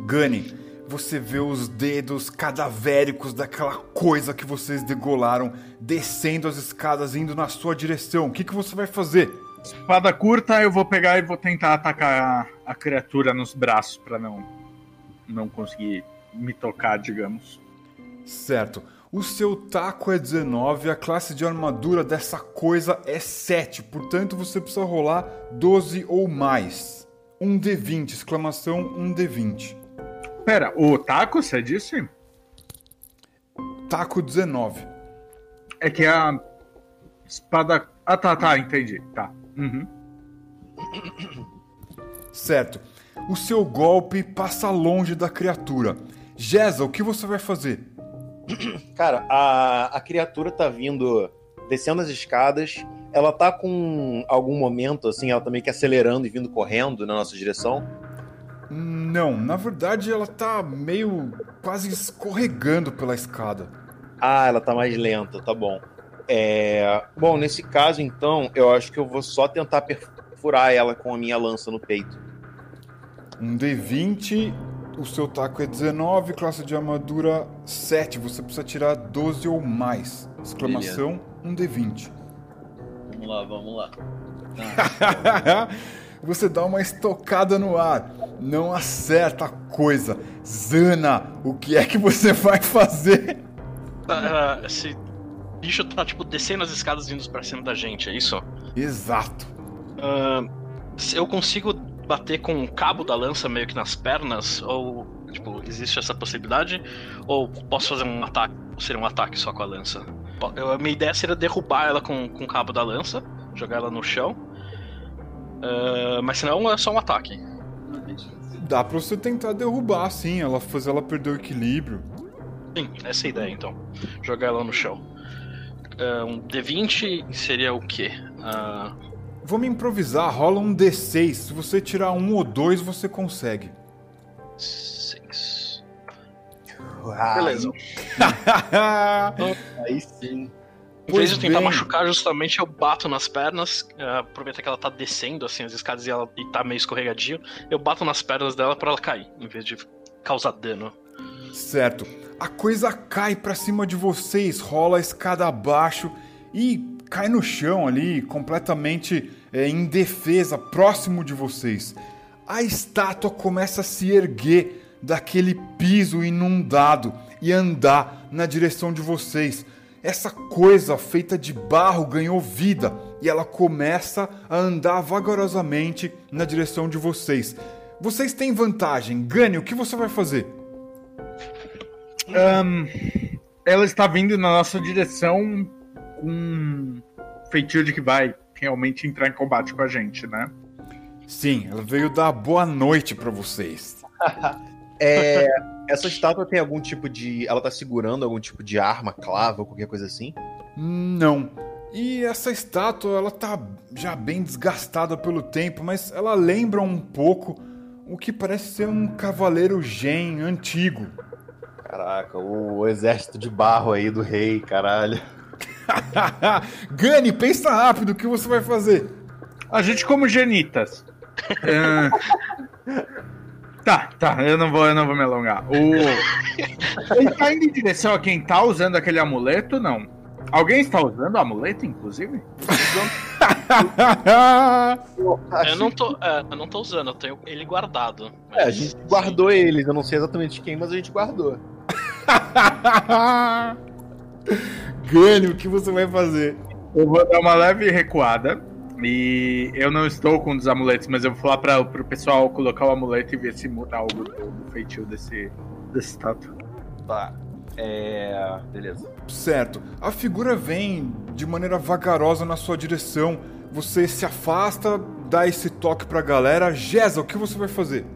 Gani, você vê os dedos cadavéricos daquela coisa que vocês degolaram descendo as escadas indo na sua direção. O que, que você vai fazer? Espada curta, eu vou pegar e vou tentar atacar a, criatura nos braços pra não não conseguir me tocar, digamos. Certo. O seu taco é 19, a classe de armadura dessa coisa é 7, portanto você precisa rolar 12 ou mais. Um D20, exclamação, um D20. Pera, o taco, você disse? Taco 19. É que a espada. Ah, tá, tá, entendi. Tá. Uhum. [COUGHS] Certo. O seu golpe passa longe da criatura. Geza, o que você vai fazer? [COUGHS] Cara, a, a criatura tá vindo, descendo as escadas. Ela tá com algum momento, assim, ela tá meio que acelerando e vindo correndo na nossa direção. Não, na verdade ela tá meio quase escorregando pela escada. Ah, ela tá mais lenta, tá bom. É... Bom, nesse caso, então, eu acho que eu vou só tentar perfurar ela com a minha lança no peito. Um D20, o seu taco é 19, classe de armadura 7. Você precisa tirar 12 ou mais. Exclamação, um D20. Vamos lá, vamos lá. [LAUGHS] Você dá uma estocada no ar, não acerta a coisa. Zana, o que é que você vai fazer? Ah, esse bicho tá, tipo, descendo as escadas vindo pra cima da gente, é isso? Exato. Se eu consigo bater com o cabo da lança meio que nas pernas? Ou, tipo, existe essa possibilidade? Ou posso fazer um ataque? Seria um ataque só com a lança? Eu, a minha ideia seria derrubar ela com, com o cabo da lança, jogar ela no chão. Ah, mas senão é só um ataque. Dá pra você tentar derrubar, sim, ela fazer ela perder o equilíbrio. Sim, essa é a ideia então. Jogar ela no chão. Ah, um D20 seria o quê? Ah, Vamos improvisar, rola um D6. Se você tirar um ou dois, você consegue. seis. Ah, Beleza. [LAUGHS] Aí sim. Em vez de eu tentar bem. machucar, justamente eu bato nas pernas, eh, aproveita que ela tá descendo assim as escadas e ela e tá meio escorregadio, eu bato nas pernas dela pra ela cair, em vez de causar dano. certo. A coisa cai pra cima de vocês, rola a escada abaixo e cai no chão ali, completamente é, indefesa, próximo de vocês. A estátua começa a se erguer daquele piso inundado e andar na direção de vocês. Essa coisa feita de barro ganhou vida e ela começa a andar vagarosamente na direção de vocês. Vocês têm vantagem. Gane, o que você vai fazer? Ahn, ela está vindo na nossa direção um feitio de que vai realmente entrar em combate com a gente, né? Sim, ela veio dar boa noite pra vocês. [LAUGHS] É, essa estátua tem algum tipo de. Ela tá segurando algum tipo de arma, clava ou qualquer coisa assim? Não. E essa estátua, ela tá já bem desgastada pelo tempo, mas ela lembra um pouco o que parece ser um cavaleiro gen antigo. Caraca, o exército de barro aí do rei, caralho. [LAUGHS] Gani, pensa rápido, o que você vai fazer? A gente como genitas. Ahn, Tá, tá, eu não vou, eu não vou me alongar. O... Ele tá indo em direção a quem tá usando aquele amuleto, não? Alguém está usando o amuleto, inclusive? Eu não tô, é, eu não tô usando, eu tenho ele guardado. É, a mas- gente guardou eles, eu não sei exatamente quem, mas a gente guardou. [LAUGHS] Gane, o que você vai fazer? Eu vou dar uma leve recuada. E eu não estou com um dos amuletos, mas eu vou falar para o pessoal colocar o amuleto e ver se muda algo do, feitio desse, desse estátua. Tá. É. Beleza. Certo. A figura vem de maneira vagarosa na sua direção. Você se afasta, dá esse toque pra galera. Gesa, o que você vai fazer?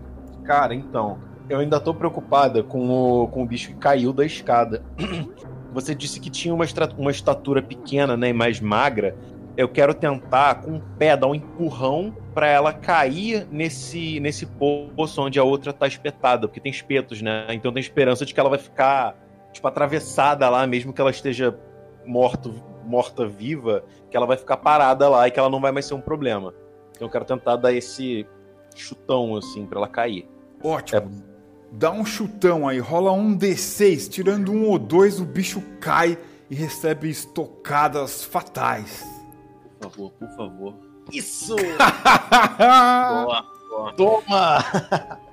Cara, então, eu ainda tô preocupada com o, com o bicho que caiu da escada. [CLEARS THROAT] Você disse que tinha uma, uma estatura pequena, né, e mais magra. Eu quero tentar, com o pé, dar um empurrão pra ela cair nesse, nesse poço onde a outra tá espetada, porque tem espetos, né? Então tem esperança de que ela vai ficar, tipo, atravessada lá, mesmo que ela esteja morto, morta viva, que ela vai ficar parada lá e que ela não vai mais ser um problema. Então eu quero tentar dar esse chutão, assim, pra ela cair. Ótimo. É. Dá um chutão aí, rola um D6. Tirando um ou dois, o bicho cai e recebe estocadas fatais. Por favor, por favor. Isso! [LAUGHS] Boa, boa. Toma!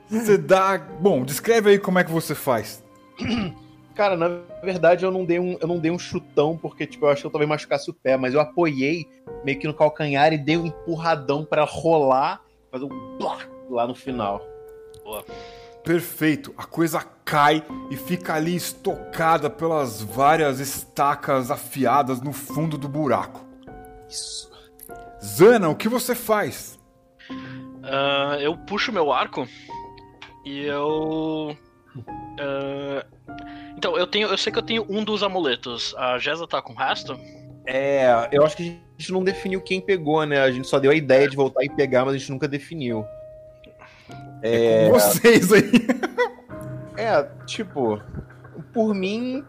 você dá. Bom, descreve aí como é que você faz. [CLEARS THROAT] Cara, na verdade eu não dei um, eu não dei um chutão porque tipo, eu acho que eu talvez machucasse o pé, mas eu apoiei meio que no calcanhar e dei um empurradão pra rolar, fazer um blá lá no final. Perfeito. A coisa cai e fica ali estocada pelas várias estacas afiadas no fundo do buraco. Isso. Zana, o que você faz? Ah, eu puxo meu arco e eu. ah, então, eu tenho. Eu sei que eu tenho um dos amuletos. A Jessa tá com o resto? É, eu acho que a gente não definiu quem pegou, né? A gente só deu a ideia de voltar e pegar, mas a gente nunca definiu. É, Vocês aí. [LAUGHS] É, tipo, por mim,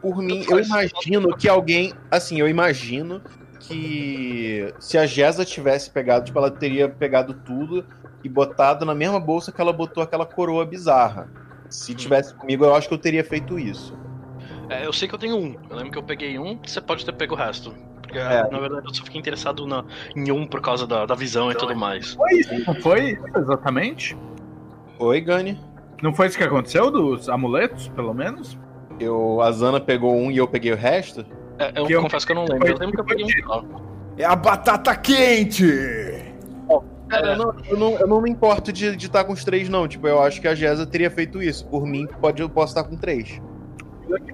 por mim, eu imagino que alguém, assim, eu imagino que se a Jessa tivesse pegado, tipo, ela teria pegado tudo e botado na mesma bolsa que ela botou aquela coroa bizarra. Se tivesse comigo, eu acho que eu teria feito isso. É, eu sei que eu tenho um. Eu lembro que eu peguei um, você pode ter pego o resto. Porque, É. na verdade, eu só fiquei interessado na, em um por causa da, da visão e tudo mais. Foi isso? Não foi exatamente? Oi, Gani. Não foi isso que aconteceu dos amuletos, pelo menos? Eu, a Zana pegou um e eu peguei o resto? É, eu eu- confesso que eu não lembro. Eu lembro que eu peguei um. É a batata quente! Cara, eu não, eu não, eu não me importo de estar com os três, não. Tipo, eu acho que a Jessa teria feito isso. Por mim, pode, eu posso estar com três.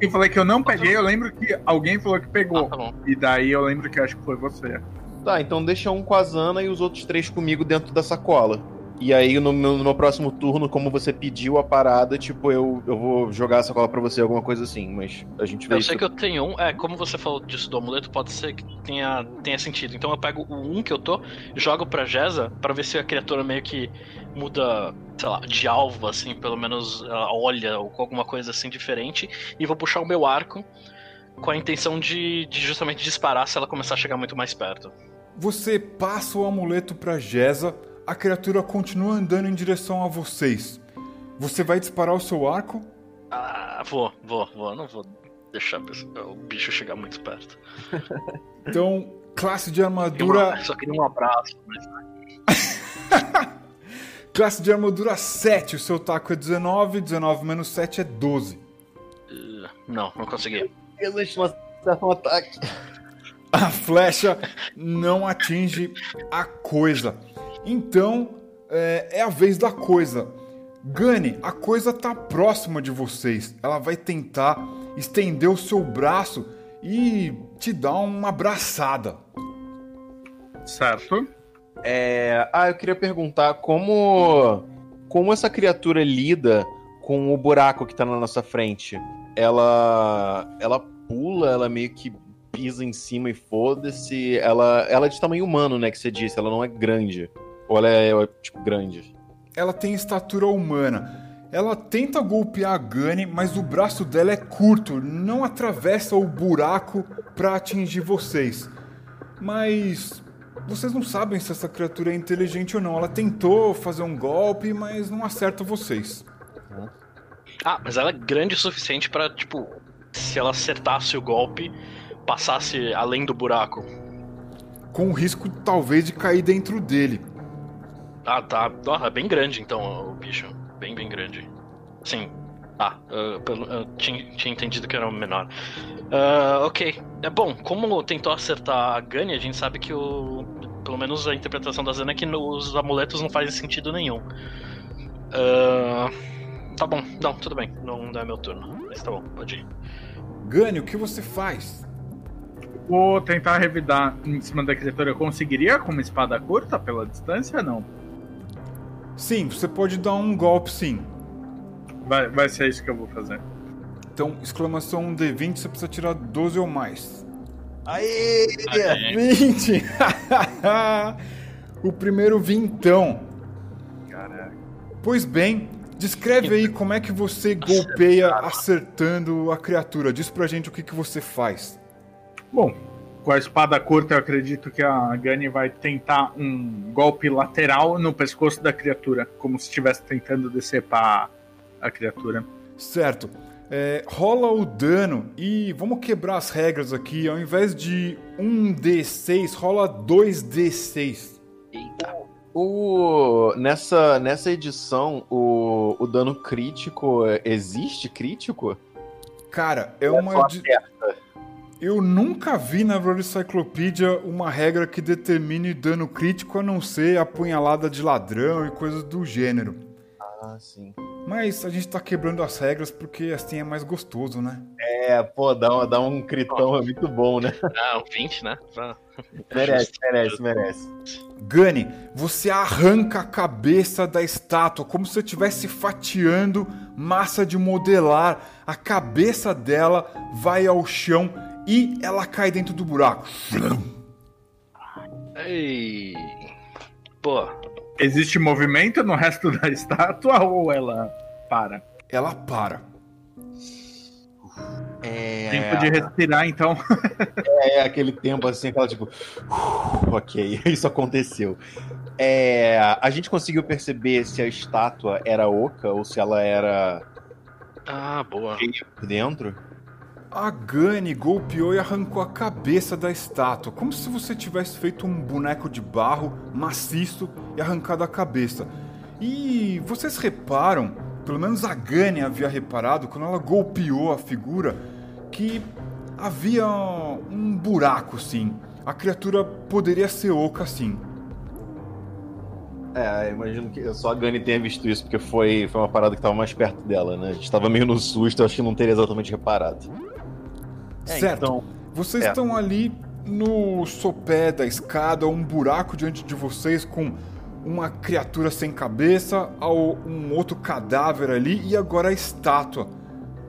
Eu falei que eu não peguei, eu lembro que alguém falou que Ah, pegou. tá bom. E daí eu lembro que acho que foi você. Tá, então deixa um com a Zana e os outros três comigo dentro da sacola. E aí, no meu, no meu próximo turno, como você pediu a parada, tipo, eu, eu vou jogar a sacola pra você, alguma coisa assim. Mas a gente vê Eu isso. sei que eu tenho um. É, como você falou disso do amuleto, pode ser que tenha, tenha sentido. Então eu pego o um que eu tô, jogo pra Jeza, pra ver se a criatura meio que muda, sei lá, de alvo, assim, pelo menos ela olha ou com alguma coisa assim diferente. E vou puxar o meu arco com a intenção de, de justamente disparar se ela começar a chegar muito mais perto. Você passa o amuleto pra Gesa, a criatura continua andando em direção a vocês. Você vai disparar o seu arco? Ah, vou, vou, vou. Não vou deixar o bicho chegar muito perto. [LAUGHS] Então, classe de Eu armadura. só queria um abraço, mas. [LAUGHS] Classe de armadura 7, o seu taco é 19, 19 menos 7 é 12. uh, não, não consegui. Não acertam um ataque. A flecha não atinge a coisa. Então, é, é a vez da coisa. Gane, a coisa tá próxima de vocês. Ela vai tentar estender o seu braço e te dar uma abraçada. Certo? É, Ah, eu queria perguntar como. Como essa criatura lida com o buraco que tá na nossa frente? Ela. Ela pula, ela meio que pisa em cima e foda-se. Ela, ela é de tamanho humano, né? Que você disse, ela não é grande. Ou ela é, tipo, grande. Ela tem estatura humana. Ela tenta golpear a Gane, mas o braço dela é curto, não atravessa o buraco para atingir vocês. Mas vocês não sabem se essa criatura é inteligente ou não. Ela tentou fazer um golpe, mas não acerta vocês. Ah, mas ela é grande o suficiente pra, tipo, se ela acertasse o golpe, passasse além do buraco? Com o risco, talvez, de cair dentro dele. Ah, tá. Ah, é bem grande então o bicho. Bem, bem grande. Sim. Ah, uh, pelo, eu tinha, tinha, entendido que era o menor. Uh, ok. É bom, como tentou acertar a Gunny, a gente sabe que o. Pelo menos a interpretação da Zana é que os amuletos não fazem sentido nenhum. Uh, tá bom, não, tudo bem. Não, não é meu turno. Mas tá bom, pode ir. Gunny, o que você faz? Vou tentar revidar em cima da criatura. Eu conseguiria com uma espada curta pela distância não? Sim, você pode dar um golpe sim. Vai, vai ser isso que eu vou fazer. Então, exclamação D20, você precisa tirar 12 ou mais. Aê! Aê. 20! [LAUGHS] o primeiro vintão. Caraca. Pois bem, descreve aí como é que você golpeia acertando a criatura. Diz pra gente o que, que você faz. Bom, com a espada curta eu acredito que a Gani vai tentar um golpe lateral no pescoço da criatura, como se estivesse tentando decepar a criatura. Certo. É, rola o dano e vamos quebrar as regras aqui. Ao invés de 1d6, rola 2d6. Eita. O, nessa, nessa edição, o, o dano crítico existe crítico? Cara, é uma. di- Eu nunca vi na Royal Cyclopedia uma regra que determine dano crítico a não ser apunhalada de ladrão e coisas do gênero. Ah, sim. Mas a gente tá quebrando as regras porque assim é mais gostoso, né? É, pô, dá, um- dá um critão, é muito bom, né? Ah, um 20, né? Ah, Merece, merece, merece. Gunny, você arranca a cabeça da estátua como se você estivesse fatiando massa de modelar. A cabeça dela vai ao chão e ela cai dentro do buraco. Ei. Pô, Existe movimento no resto da estátua ou ela para? Ela para. É, Tempo de respirar, então. [LAUGHS] é aquele tempo assim, aquela tipo. ok, [LAUGHS] isso aconteceu. É, a gente conseguiu perceber se a estátua era oca ou se ela era ah, boa. por dentro. A Gunny golpeou e arrancou a cabeça da estátua, como se você tivesse feito um boneco de barro maciço e arrancado a cabeça. E vocês reparam, pelo menos a Gunny havia reparado, quando ela golpeou a figura, que havia um buraco sim. A criatura poderia ser oca sim. É, imagino que só a Gani tenha visto isso, porque foi, foi uma parada que tava mais perto dela, né? A gente tava meio no susto, acho que não teria exatamente reparado. É, certo. então- Vocês é. estão ali no sopé da escada, um buraco diante de vocês com uma criatura sem cabeça, um outro cadáver ali e agora a estátua.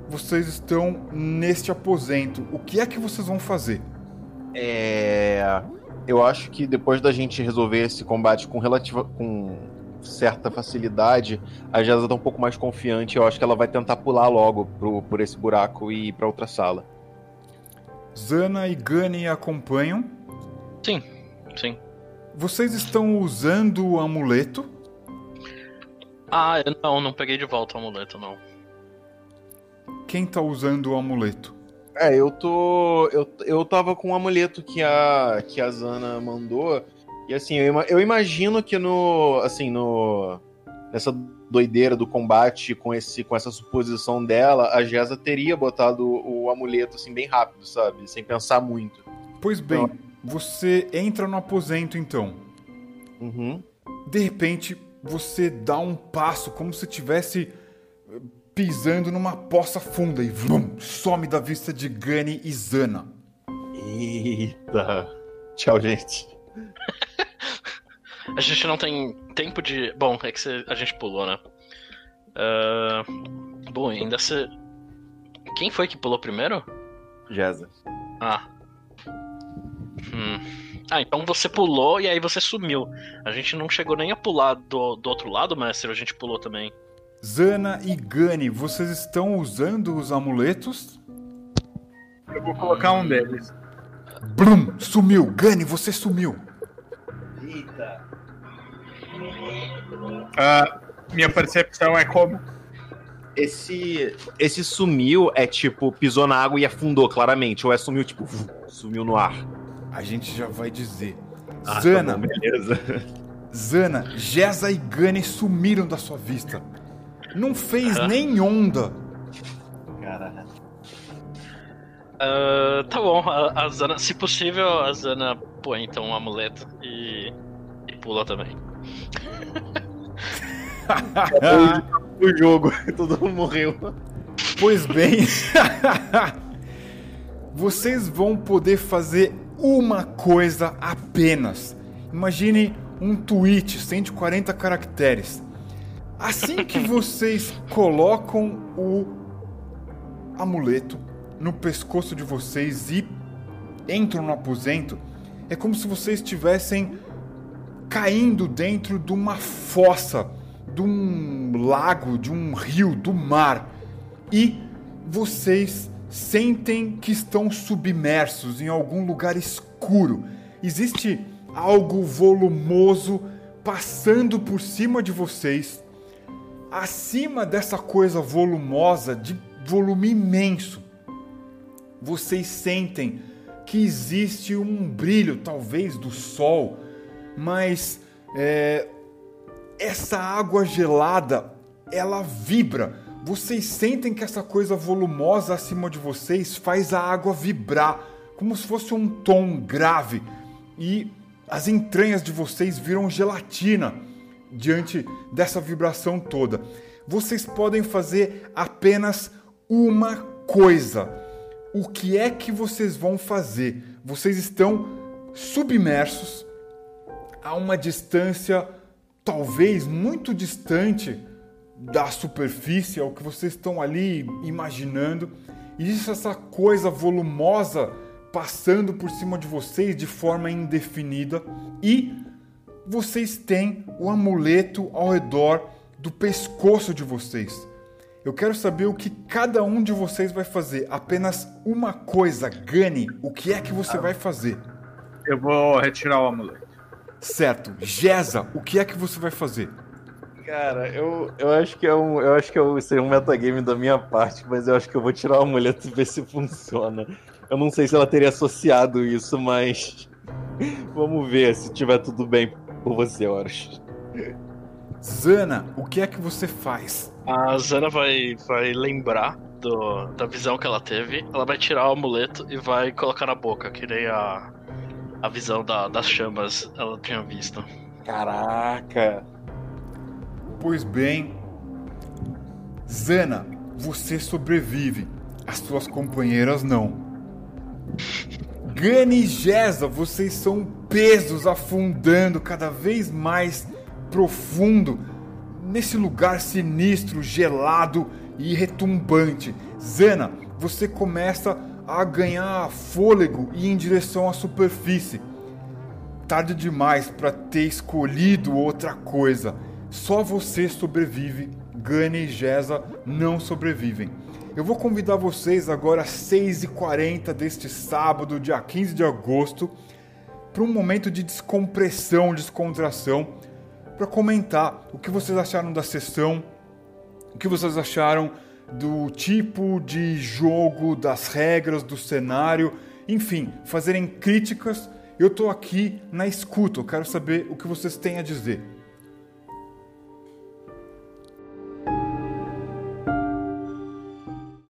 Vocês estão neste aposento. O que é que vocês vão fazer? É. Eu acho que depois da gente resolver esse combate com relativa. com certa facilidade, a Jazza tá um pouco mais confiante. Eu acho que ela vai tentar pular logo pro, por esse buraco e ir pra outra sala. Zana e Gunny acompanham. Sim, sim. Vocês estão usando o amuleto. Ah, eu não, não peguei de volta o amuleto, não. Quem tá usando o amuleto? É, eu tô. Eu, eu tava com o amuleto que a, que a Zana mandou. E assim, eu, eu imagino que no. Assim, no. Nessa doideira do combate com, esse, com essa suposição dela, a Jeza teria botado o, o amuleto assim bem rápido, sabe? Sem pensar muito. Pois bem, você entra no aposento então. Uhum. De repente, você dá um passo como se estivesse eh, pisando numa poça funda e vlum, some da vista de Gunny e Zana. Eita. Tchau, gente. [LAUGHS] A gente não tem tempo de. Bom, é que cê- a gente pulou, né? Ah, Bom, ainda se. Quem foi que pulou primeiro? Jeza. Ah. Hum. Ah, então você pulou e aí você sumiu. A gente não chegou nem a pular do, do outro lado, mestre, a gente pulou também. Zana e Gunny, vocês estão usando os amuletos? Eu vou colocar um deles. Blum! Sumiu! Gunny, você sumiu! Ah, minha percepção é como? esse, esse sumiu é tipo, pisou na água e afundou claramente, ou é sumiu tipo, sumiu no ar? A gente já vai dizer. Ah, Zana, tá bom, beleza. [LAUGHS] Zana, Jeza e Gani sumiram da sua vista. Não fez nem onda. Caralho. Ah, tá bom, a, a Zana, se possível, a Zana põe então um amuleto e, e pula também. [LAUGHS] O jogo, [LAUGHS] todo mundo morreu. Pois bem, vocês vão poder fazer uma coisa apenas. Imagine um tweet, 140 caracteres. Assim que vocês colocam o amuleto no pescoço de vocês e entram no aposento, é como se vocês estivessem caindo dentro de uma fossa, de um lago, de um rio, do mar. E vocês sentem que estão submersos em algum lugar escuro. Existe algo volumoso passando por cima de vocês. Acima dessa coisa volumosa, de volume imenso, vocês sentem que existe um brilho, talvez do sol, mas é, essa água gelada ela vibra. Vocês sentem que essa coisa volumosa acima de vocês faz a água vibrar, como se fosse um tom grave, e as entranhas de vocês viram gelatina diante dessa vibração toda. Vocês podem fazer apenas uma coisa. O que é que vocês vão fazer? Vocês estão submersos a uma distância talvez muito distante da superfície, é o que vocês estão ali imaginando. Existe essa coisa volumosa passando por cima de vocês de forma indefinida e vocês têm o amuleto ao redor do pescoço de vocês. Eu quero saber o que cada um de vocês vai fazer. Apenas uma coisa, Gani, o que é que você vai fazer? Eu vou retirar o amuleto. Certo. Jeza, o que é que você vai fazer? Cara, eu, eu acho que é um. Eu acho que é um, seria um metagame da minha parte, mas eu acho que eu vou tirar o amuleto e ver se funciona. Eu não sei se ela teria associado isso, mas. [LAUGHS] Vamos ver se tiver tudo bem por você, Horus. Zana, o que é que você faz? A Zana vai, vai lembrar do, da visão que ela teve. Ela vai tirar o amuleto e vai colocar na boca, que nem a, a visão da- das chamas ela tinha visto. Caraca! Pois bem, Zana, você sobrevive. As suas companheiras não. Gani e Jeza, vocês são pesos afundando cada vez mais profundo nesse lugar sinistro, gelado e retumbante. Zana, você começa a ganhar fôlego e em direção à superfície. Tarde demais para ter escolhido outra coisa. Só você sobrevive, Gani e Jeza não sobrevivem. Eu vou convidar vocês agora às 6h40 deste sábado, dia 15 de agosto, para um momento de descompressão, descontração, para comentar o que vocês acharam da sessão, o que vocês acharam do tipo de jogo, das regras, do cenário, enfim, fazerem críticas. Eu tô aqui na escuta, eu quero saber o que vocês têm a dizer.